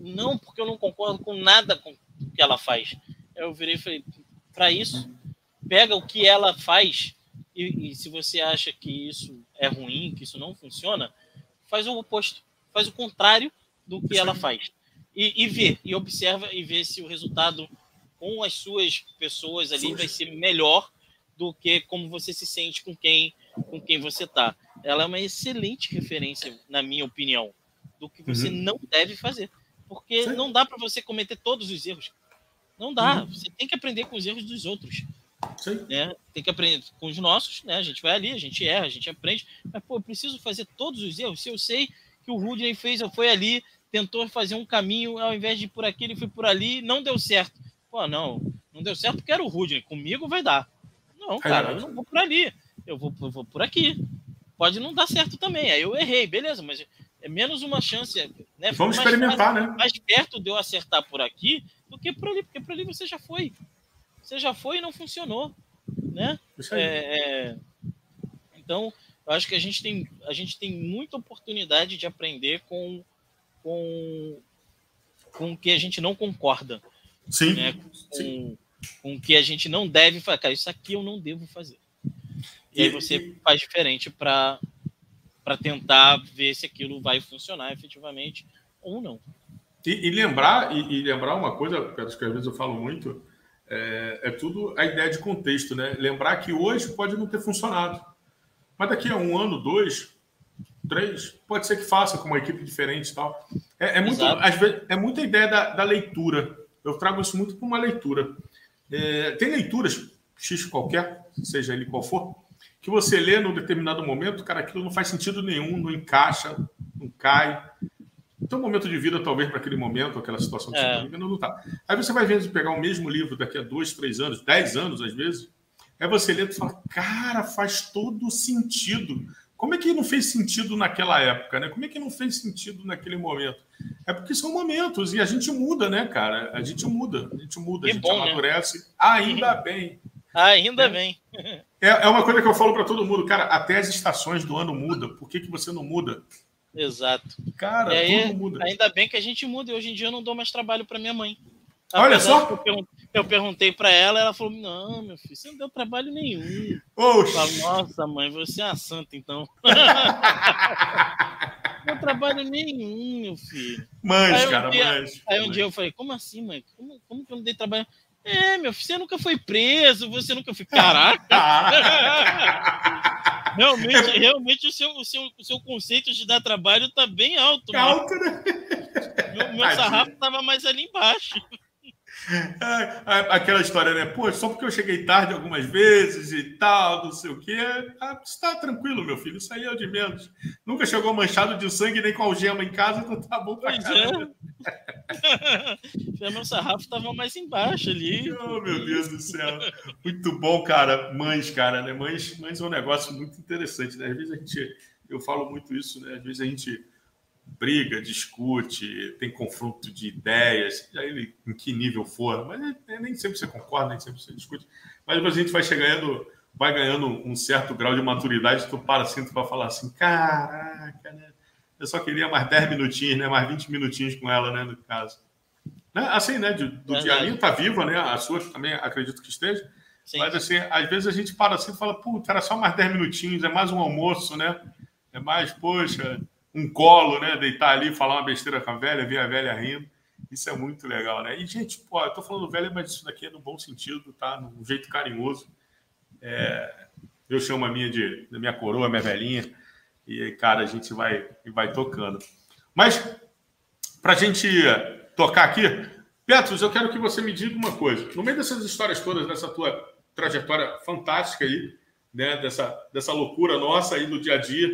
S2: Não, porque eu não concordo com nada com o que ela faz. Eu virei e falei, para isso, pega o que ela faz e, e se você acha que isso é ruim, que isso não funciona, faz o oposto, faz o contrário do que ela faz. E, e vê, e observa e vê se o resultado com as suas pessoas ali vai ser melhor do que como você se sente com quem com quem você tá. Ela é uma excelente referência, na minha opinião, do que você uhum. não deve fazer, porque Sim. não dá para você cometer todos os erros. Não dá. Uhum. Você tem que aprender com os erros dos outros. Sim. Né? Tem que aprender com os nossos, né? A gente vai ali, a gente erra, a gente aprende. Mas, pô, eu preciso fazer todos os erros. Se eu sei que o Rudney fez, foi ali, tentou fazer um caminho, ao invés de ir por aqui, ele foi por ali, não deu certo. Pô, não, não deu certo porque era o Rudney. Comigo vai dar. Não, cara, eu não vou por ali. Eu vou, eu vou por aqui. Pode não dar certo também. Aí eu errei, beleza, mas é menos uma chance. Né?
S1: Vamos experimentar, mais,
S2: né? Mais perto de eu acertar por aqui do que por ali, porque por ali você já foi. Você já foi e não funcionou. Né? É, é... Então, eu acho que a gente tem, a gente tem muita oportunidade de aprender com, com, com o que a gente não concorda.
S1: Sim.
S2: Né? Com, com o que a gente não deve fazer. Cara, isso aqui eu não devo fazer. E, e aí você e... faz diferente para tentar ver se aquilo vai funcionar efetivamente ou não.
S1: E, e lembrar, e, lembrar uma coisa, que às vezes eu falo muito, é, é, tudo a ideia de contexto, né? Lembrar que hoje pode não ter funcionado. Mas daqui a um ano, dois, três, pode ser que faça com uma equipe diferente e tal. É, é, muito, às vezes, é muita ideia da, da leitura eu trago isso muito para uma leitura. É, tem leituras, X qualquer, seja ele qual for, que você lê num determinado momento, cara, aquilo não faz sentido nenhum, não encaixa, não cai. Um momento de vida, talvez, para aquele momento, aquela situação que é. você está vivendo, não está. Aí você vai vendo pegar o mesmo livro daqui a dois, três anos, dez anos, às vezes, aí você lê e fala, cara, faz todo sentido. Como é que não fez sentido naquela época, né? Como é que não fez sentido naquele momento? É porque são momentos e a gente muda, né, cara? A gente muda, a gente muda, a gente bom, né? amadurece. Né? Ainda bem.
S2: Ainda é. bem.
S1: É, é uma coisa que eu falo para todo mundo, cara. Até as estações do ano muda. Por que, que você não muda?
S2: Exato.
S1: Cara, aí, tudo muda.
S2: Ainda bem que a gente muda. E hoje em dia eu não dou mais trabalho para minha mãe.
S1: Olha só.
S2: Eu perguntei para ela, ela falou: Não, meu filho, você não deu trabalho nenhum. Falei, Nossa, mãe, você é uma santa, então. não deu trabalho nenhum, meu filho.
S1: Mãe, cara,
S2: dia,
S1: mães.
S2: Aí um dia eu falei: Como assim, mãe? Como, como que eu não dei trabalho? É, meu você nunca foi preso, você nunca foi. Caraca! realmente, realmente o, seu, o, seu, o seu conceito de dar trabalho está bem alto.
S1: Alto, né?
S2: Meu, meu sarrafo estava mais ali embaixo.
S1: É, aquela história, né? Pô, só porque eu cheguei tarde algumas vezes e tal, não sei o quê. Ah, está tranquilo, meu filho. Isso aí é o de menos. Nunca chegou manchado de sangue nem com algema em casa, então tá bom pra pois caramba.
S2: É. meu sarrafo estava mais embaixo ali.
S1: Oh, meu Deus do céu. Muito bom, cara. Mães, cara, né? Mães, mães é um negócio muito interessante, né? Às vezes a gente. Eu falo muito isso, né? Às vezes a gente briga, discute, tem confronto de ideias, aí em que nível for, mas é, é, nem sempre você concorda, nem sempre você discute, mas a gente vai chegando, vai ganhando um certo grau de maturidade, tu para assim, tu vai falar assim, caraca, né? Eu só queria mais 10 minutinhos, né? Mais 20 minutinhos com ela, né? No caso. Né? Assim, né? Do, do diarinho tá viva, né? A sua também acredito que esteja. Sim. Mas assim, às vezes a gente para assim e fala, puta, era só mais 10 minutinhos, é mais um almoço, né? É mais, poxa, um colo, né? Deitar ali, falar uma besteira com a velha, ver a velha rindo. Isso é muito legal, né? E, gente, pô, eu tô falando velha, mas isso daqui é no bom sentido, tá? Num jeito carinhoso. É, eu chamo a minha de da minha coroa, minha velhinha. E, cara, a gente vai, vai tocando. Mas, pra gente tocar aqui, Petros, eu quero que você me diga uma coisa. No meio dessas histórias todas, dessa tua trajetória fantástica aí, né? Dessa, dessa loucura nossa aí do dia a dia,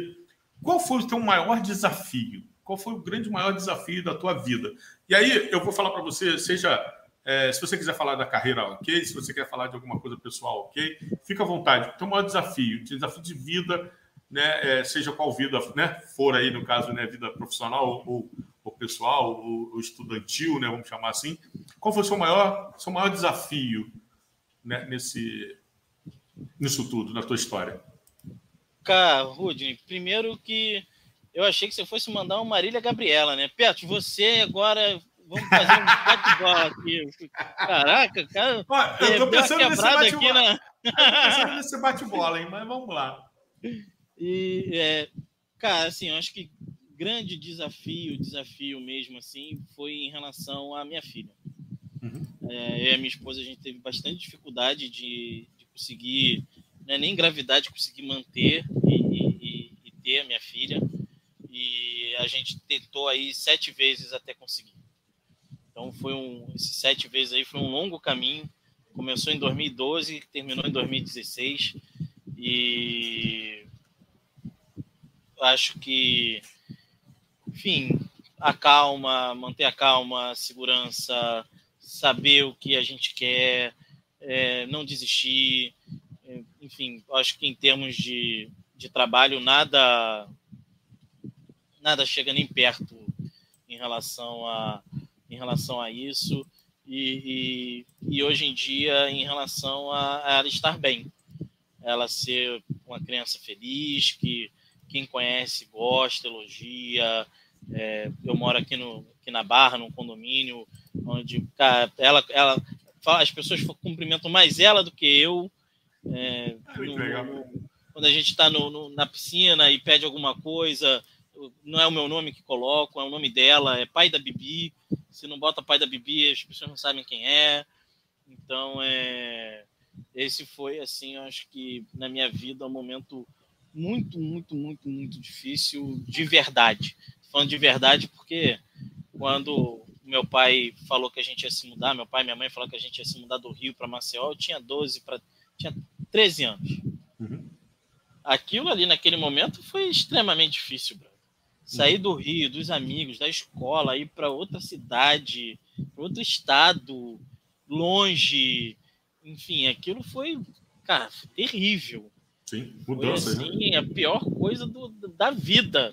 S1: qual foi o teu maior desafio? Qual foi o grande maior desafio da tua vida? E aí eu vou falar para você, seja é, se você quiser falar da carreira, ok. Se você quer falar de alguma coisa pessoal, ok. Fica à vontade. Teu maior desafio, desafio de vida, né, é, seja qual vida né, for aí, no caso, né, vida profissional ou, ou pessoal, ou, ou, estudantil, né, vamos chamar assim. Qual foi o seu maior, seu maior desafio né, nesse, nisso tudo, na tua história?
S2: Cara, Rudney, primeiro que eu achei que você fosse mandar uma Marília Gabriela, né? Petro, você agora. Vamos fazer um bate-bola aqui. Caraca, cara.
S1: Ó, eu tô pensando nesse bate-bola. Na... Eu tô pensando nesse bate-bola, hein? Mas vamos lá.
S2: E, é, cara, assim, eu acho que grande desafio, desafio mesmo, assim, foi em relação à minha filha. Uhum. É, eu e a minha esposa, a gente teve bastante dificuldade de, de conseguir né, nem gravidade consegui manter e, e, e, ter a minha filha. E a gente tentou aí sete vezes até conseguir. Então foi um, esses sete vezes aí foi um longo caminho. Começou em 2012, terminou em 2016 e acho que, enfim, a calma, manter a calma, a segurança, saber o que a gente quer, é, não desistir, enfim, acho que em termos de, de trabalho, nada nada chega nem perto em relação a, em relação a isso. E, e, e hoje em dia, em relação a, a, ela estar bem, ela ser uma criança feliz, que quem conhece gosta, elogia. É, eu moro aqui, no, aqui na Barra, num condomínio, onde cara, ela, ela, as pessoas cumprimentam mais ela do que eu. É, ah, no, quando a gente está na piscina e pede alguma coisa, não é o meu nome que coloco, é o nome dela, é pai da Bibi. Se não bota pai da Bibi, as pessoas não sabem quem é. Então, é, esse foi, assim, eu acho que na minha vida um momento muito, muito, muito, muito difícil de verdade. Falando de verdade porque quando meu pai falou que a gente ia se mudar, meu pai e minha mãe falaram que a gente ia se mudar do Rio para Maceió, eu tinha 12 para tinha 13 anos. Uhum. Aquilo ali naquele momento foi extremamente difícil, bro. Sair uhum. do Rio, dos amigos, da escola, ir para outra cidade, para outro estado, longe. Enfim, aquilo foi, cara, foi terrível.
S1: Sim, mudança.
S2: Foi, assim, né? a pior coisa do, da vida.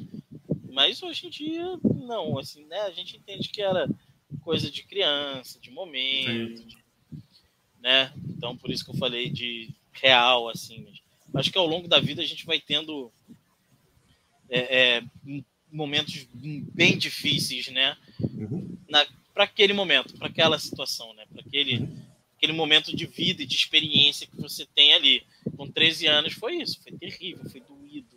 S2: Mas hoje em dia, não. Assim, né? A gente entende que era coisa de criança, de momento, de né? Então, por isso que eu falei de real, assim. Acho que ao longo da vida a gente vai tendo é, é, momentos bem difíceis, né? Uhum. Para aquele momento, para aquela situação, né? Para aquele, aquele momento de vida e de experiência que você tem ali. Com 13 anos foi isso, foi terrível, foi doído.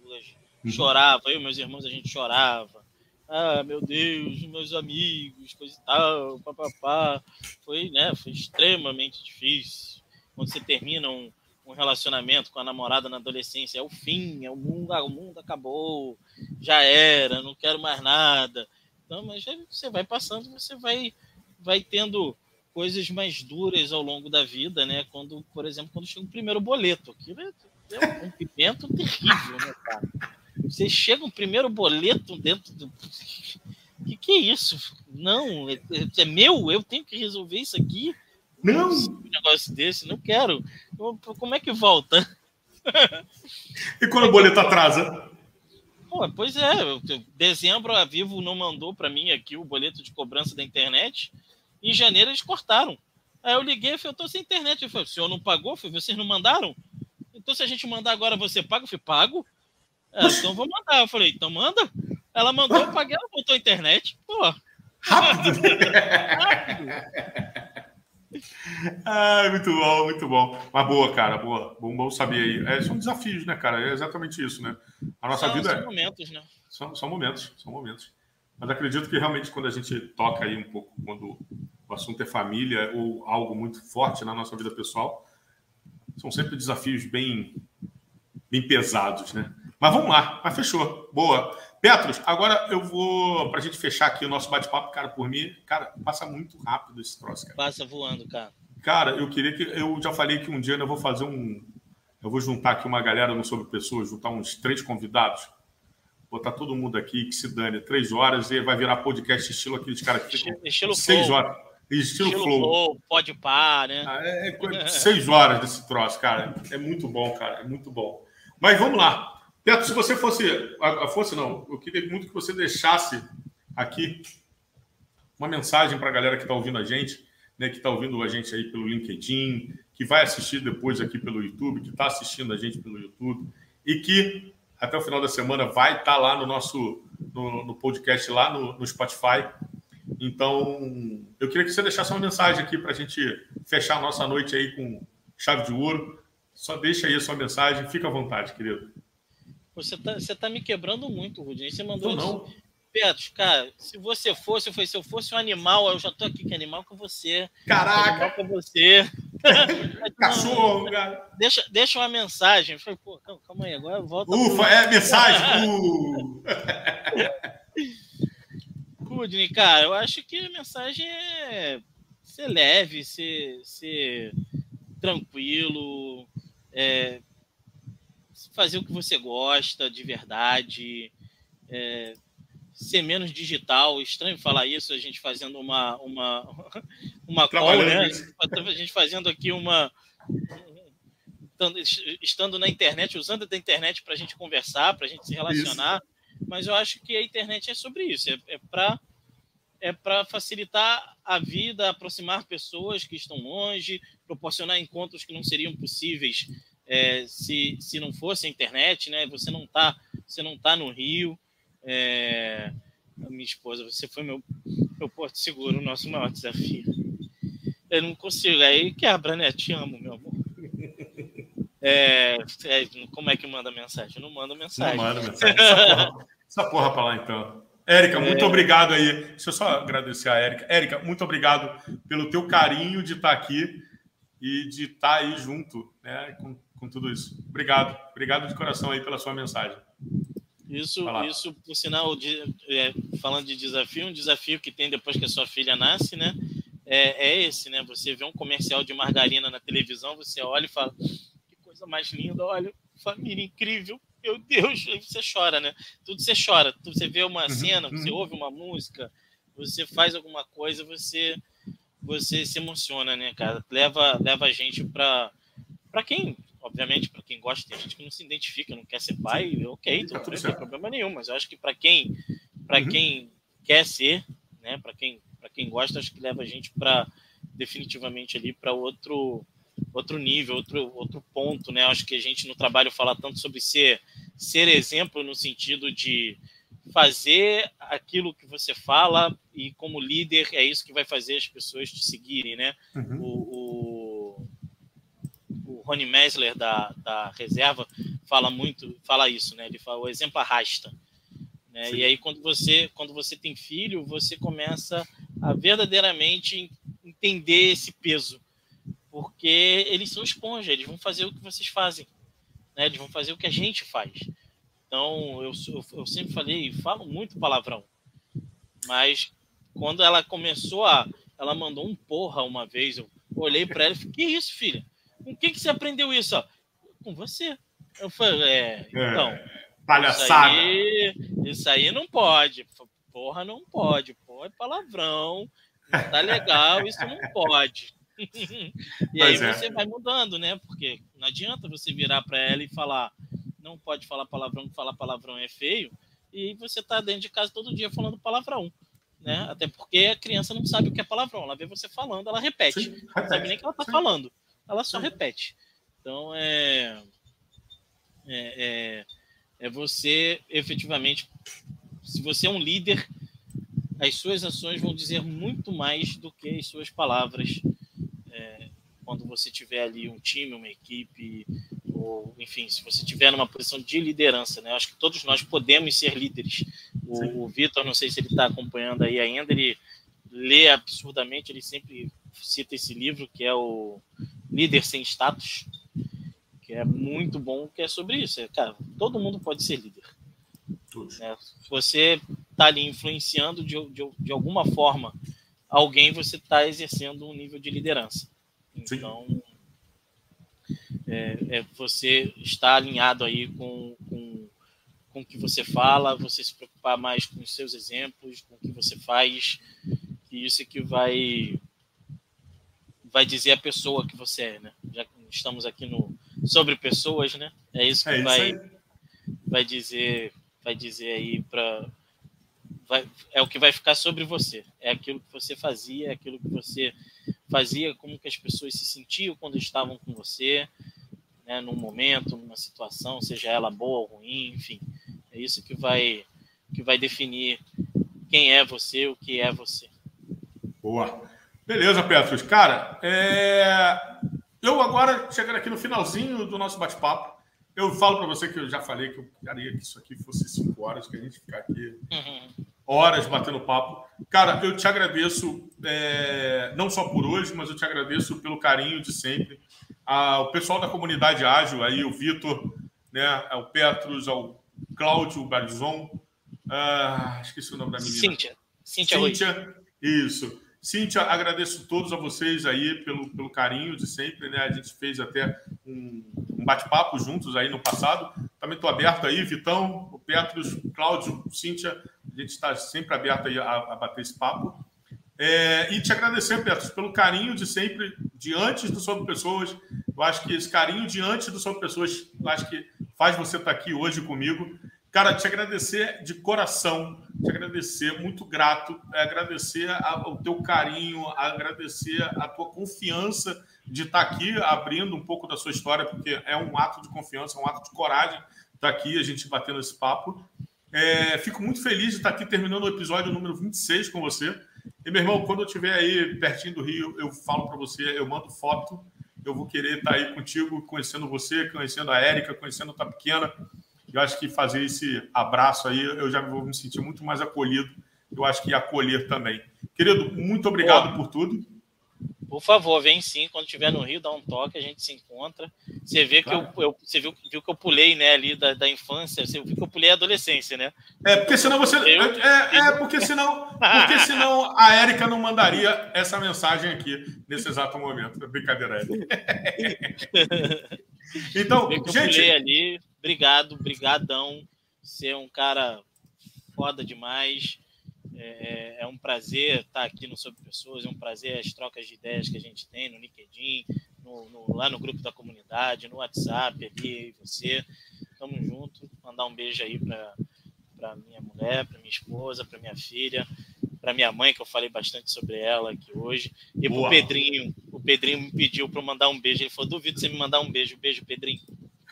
S2: Uhum. Chorava, eu e meus irmãos, a gente chorava ah, meu Deus, meus amigos, coisa e tal, papapá. Foi, né, foi extremamente difícil. Quando você termina um, um relacionamento com a namorada na adolescência é o fim, é o mundo, ah, o mundo acabou, já era, não quero mais nada. Então, mas você vai passando, você vai, vai tendo coisas mais duras ao longo da vida, né? Quando, por exemplo, quando chega o primeiro boleto, aquilo é, é um pimento terrível, né, cara? Você chega um primeiro boleto dentro do. Que que é isso? Não, é, é meu, eu tenho que resolver isso aqui.
S1: Não!
S2: Um negócio desse, não quero. Como é que volta?
S1: E quando o boleto atrasa?
S2: Pô, pois é, dezembro a Vivo não mandou para mim aqui o boleto de cobrança da internet. Em janeiro eles cortaram. Aí eu liguei e falei, eu tô sem internet. Eu falei, o senhor não pagou? Eu falei, vocês não mandaram? Então se a gente mandar agora, você paga? Eu falei, pago. É, então vou mandar. Eu falei, então manda. Ela mandou, eu paguei, ela botou a internet. Pô.
S1: Rápido. Rápido. Ah, muito bom, muito bom. Mas boa, cara, boa. Bom, bom saber aí. É, são desafios, né, cara? É exatamente isso, né? A nossa
S2: são,
S1: vida
S2: são
S1: é.
S2: momentos, né?
S1: São, são momentos, são momentos. Mas acredito que realmente quando a gente toca aí um pouco, quando o assunto é família ou algo muito forte na nossa vida pessoal, são sempre desafios bem, bem pesados, né? Mas vamos lá, mas fechou. Boa. Petros, agora eu vou, para a gente fechar aqui o nosso bate-papo, cara, por mim, cara, passa muito rápido esse troço, cara.
S2: Passa voando, cara.
S1: Cara, eu queria que. Eu já falei que um dia eu vou fazer um. Eu vou juntar aqui uma galera no Sobre Pessoas, juntar uns três convidados, botar todo mundo aqui que se dane três horas e vai virar podcast estilo aqueles caras que ficam
S2: estilo
S1: seis
S2: flow.
S1: horas. Estilo,
S2: Estilo
S1: flow.
S2: flow, pode par, né?
S1: Ah, É, é seis horas desse troço, cara. É muito bom, cara. É muito bom. Mas vamos lá. Beto, se você fosse. Fosse não, eu queria muito que você deixasse aqui uma mensagem para a galera que está ouvindo a gente, né, que está ouvindo a gente aí pelo LinkedIn, que vai assistir depois aqui pelo YouTube, que está assistindo a gente pelo YouTube, e que até o final da semana vai estar lá no nosso no, no podcast, lá no, no Spotify. Então, eu queria que você deixasse uma mensagem aqui para a gente fechar a nossa noite aí com chave de ouro. Só deixa aí a sua mensagem, fica à vontade, querido.
S2: Você tá, você tá me quebrando muito, Rudinei. Você mandou
S1: não.
S2: Petros, cara, se você fosse, falei, se eu fosse um animal, eu já tô aqui, que animal com você.
S1: Caraca!
S2: Animal com você.
S1: Cachorro, cara.
S2: Deixa, deixa uma mensagem. Eu falei, pô, calma, calma aí, agora volta. pro-
S1: Ufa, é mensagem. Uh.
S2: Rudney, cara, eu acho que a mensagem é ser leve, ser, ser tranquilo, é, fazer o que você gosta de verdade, é, ser menos digital. Estranho falar isso, a gente fazendo uma uma uma call, né? A gente fazendo aqui uma estando- na internet, usando da internet para a gente conversar, para a gente se relacionar. Mas eu acho que a internet é sobre isso, é, é para é para facilitar a vida, aproximar pessoas que estão longe, proporcionar encontros que não seriam possíveis é, se, se não fosse a internet, né? Você não tá, você não tá no Rio. É, minha esposa, você foi meu, meu porto seguro, o nosso maior desafio. Eu não consigo, aí quebra, né? Te amo, meu amor. É, é, como é que manda mensagem? Não manda
S1: Não
S2: mensagem.
S1: manda mensagem. Essa porra, essa porra pra lá, então. Érica, muito obrigado aí. Deixa eu só agradecer a Érica. Érica, muito obrigado pelo teu carinho de estar aqui e de estar aí junto né, com, com tudo isso. Obrigado. Obrigado de coração aí pela sua mensagem.
S2: Isso, isso, por sinal, de, é, falando de desafio, um desafio que tem depois que a sua filha nasce, né? É, é esse, né? Você vê um comercial de margarina na televisão, você olha e fala: que coisa mais linda, olha, família incrível, meu Deus, aí você chora, né? Tudo você chora, você vê uma
S1: Uhum,
S2: cena,
S1: uhum.
S2: você ouve uma música, você faz alguma coisa, você você se emociona, né, cara? Leva, leva a gente para para quem, obviamente, para quem gosta, tem gente que não se identifica, não quer ser pai, ok, tudo
S1: Tá tudo
S2: bem, não tem problema nenhum, mas eu acho que para quem para
S1: Uhum.
S2: quem quer ser, né, para quem para quem gosta, acho que leva a gente para definitivamente ali para outro outro nível, outro outro ponto, né? Acho que a gente no trabalho fala tanto sobre ser ser exemplo no sentido de fazer aquilo que você fala e como líder é isso que vai fazer as pessoas te seguirem, né?
S1: Uhum.
S2: O Rony Messler da, da reserva fala muito, fala isso, né? Ele fala o exemplo arrasta. Né? E aí quando você quando você tem filho, você começa a verdadeiramente entender esse peso, porque eles são esponja, eles vão fazer o que vocês fazem, né? Eles vão fazer o que a gente faz. Então, eu, eu, eu sempre falei, falo muito palavrão, mas quando ela começou a. Ela mandou um porra uma vez, eu olhei para ela e falei: Que isso, filha? Com quem que você aprendeu isso? Ó? Com você. Eu falei: É, então. É,
S1: palhaçada.
S2: Isso aí, isso aí não pode. Porra, não pode. Pô, é palavrão. Não tá legal, isso não pode. e aí é. você vai mudando, né? Porque não adianta você virar para ela e falar: Não pode falar palavrão, falar palavrão é feio. E você tá dentro de casa todo dia falando palavrão né? Até porque a criança não sabe o que é palavrão. Ela vê você falando, ela repete. Sim, repete. Não sabe nem o que ela está falando. Ela só Sim. repete. Então é, é, é, é você efetivamente, se você é um líder, as suas ações vão dizer muito mais do que as suas palavras. É, quando você tiver ali um time, uma equipe, ou enfim, se você tiver numa posição de liderança, né? Acho que todos nós podemos ser líderes. O, o Vitor, não sei se ele está acompanhando aí ainda, ele lê absurdamente, ele sempre cita esse livro que é o Líder sem Status, que é muito bom, que é sobre isso. É, cara, todo mundo pode ser líder. Né? Você está ali influenciando de, de, de, alguma forma alguém, você está exercendo um nível de liderança. Então, é, é, você está alinhado aí com, com, com o que você fala, você se preocupar mais com os seus exemplos, com o que você faz, e isso é que vai vai dizer a pessoa que você é, né? Já que estamos aqui no sobre pessoas, né? É isso que é vai isso vai dizer vai dizer aí para é o que vai ficar sobre você. É aquilo que você fazia, é aquilo que você fazia, como que as pessoas se sentiam quando estavam com você, né, num momento, numa situação, seja ela boa ou ruim, enfim. É isso que vai, que vai definir quem é você, o que é você.
S1: Boa. Beleza, Petros. Cara, é... eu agora, chegando aqui no finalzinho do nosso bate-papo, eu falo para você que eu já falei que eu queria que isso aqui fosse cinco horas, que a gente ficar aqui uhum. horas batendo papo. Cara, eu te agradeço, é... não só por hoje, mas eu te agradeço pelo carinho de sempre a, o pessoal da comunidade ágil, aí o Vitor, né, o Petros, o Cláudio Barizon, uh, esqueci o nome da menina.
S2: Cíntia.
S1: Cíntia, Cíntia isso. Cíntia, agradeço todos a vocês aí pelo, pelo carinho de sempre, né? A gente fez até um, um bate-papo juntos aí no passado. Também estou aberto aí, Vitão, o Petros, Cláudio, Cíntia, a gente está sempre aberto aí a, a bater esse papo. É, e te agradecer, Petros, pelo carinho de sempre, de antes do Sobre Pessoas. Eu acho que esse carinho de antes do Sobre Pessoas, acho que faz você estar aqui hoje comigo. Cara, te agradecer de coração, te agradecer, muito grato, é, agradecer o teu carinho, agradecer a tua confiança de estar aqui abrindo um pouco da sua história, porque é um ato de confiança, é um ato de coragem estar aqui, a gente batendo esse papo. É, fico muito feliz de estar aqui terminando o episódio número 26 com você. E, meu irmão, quando eu estiver aí pertinho do Rio, eu falo para você, eu mando foto, eu vou querer estar aí contigo, conhecendo você, conhecendo a Érica, conhecendo a Pequena. Eu acho que fazer esse abraço aí, eu já vou me sentir muito mais acolhido. Eu acho que acolher também. Querido, muito obrigado por tudo.
S2: Por favor, vem sim. Quando estiver no Rio, dá um toque, a gente se encontra. Você vê que eu, eu, você viu, viu, que eu pulei, né, ali da, da infância, você viu que eu pulei a adolescência, né?
S1: É, porque senão você. Eu, é, é, porque senão. Porque senão a Érica não mandaria essa mensagem aqui nesse exato momento. Brincadeira,
S2: Então, eu gente. Pulei ali. Obrigado, brigadão. Você é um cara foda demais. É, é, um prazer estar aqui no Sobre Pessoas, é um prazer as trocas de ideias que a gente tem no LinkedIn, no, no, lá no grupo da comunidade, no WhatsApp, ali, você. Tamo junto. Mandar um beijo aí para minha mulher, para minha esposa, para minha filha, para minha mãe, que eu falei bastante sobre ela aqui hoje, e para o Pedrinho. O Pedrinho me pediu para mandar um beijo. Ele falou: duvido você me mandar um beijo. Beijo, Pedrinho.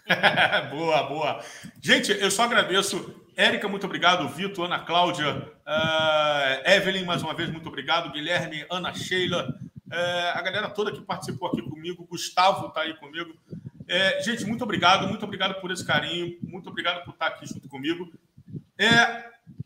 S1: boa, boa. Gente, eu só agradeço Érica, muito obrigado. Vitor, Ana Cláudia, uh, Evelyn, mais uma vez, muito obrigado. Guilherme, Ana Sheila, uh, a galera toda que participou aqui comigo. Gustavo está aí comigo. Uh, gente, muito obrigado, muito obrigado por esse carinho, muito obrigado por estar aqui junto comigo.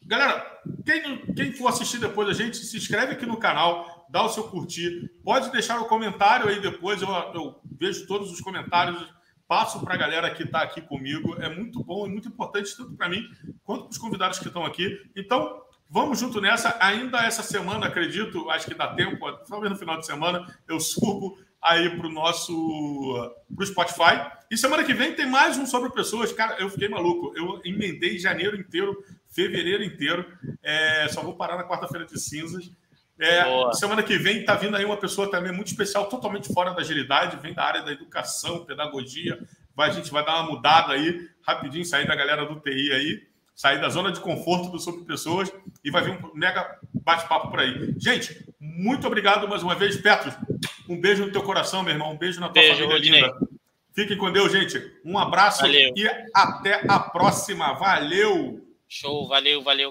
S1: galera, quem, quem for assistir depois da gente, se inscreve aqui no canal, dá o seu curtir. Pode deixar o comentário aí depois, eu, eu vejo todos os comentários, passo para a galera que está aqui comigo. É muito bom, é muito importante, tanto para mim quanto para os convidados que estão aqui. Então, Vamos junto nessa. Ainda essa semana, acredito, acho que dá tempo, talvez no final de semana, eu subo aí para o nosso pro Spotify. E semana que vem tem mais um sobre pessoas. Cara, eu fiquei maluco. Eu emendei janeiro inteiro, fevereiro inteiro. É, só vou parar na quarta-feira de cinzas. É, semana que vem está vindo aí uma pessoa também muito especial, totalmente fora da agilidade, vem da área da educação, pedagogia. Vai, a gente vai dar uma mudada aí, rapidinho, sair da galera do TI aí sair da zona de conforto do Sobre Pessoas e vai vir um mega bate-papo por aí. Gente, muito obrigado mais uma vez. Petros, um beijo no teu coração, meu irmão. Um beijo na tua beijo, família Rodinei. linda. Fiquem com Deus, gente. Um abraço valeu. e até a próxima. Valeu!
S2: Show, valeu, valeu.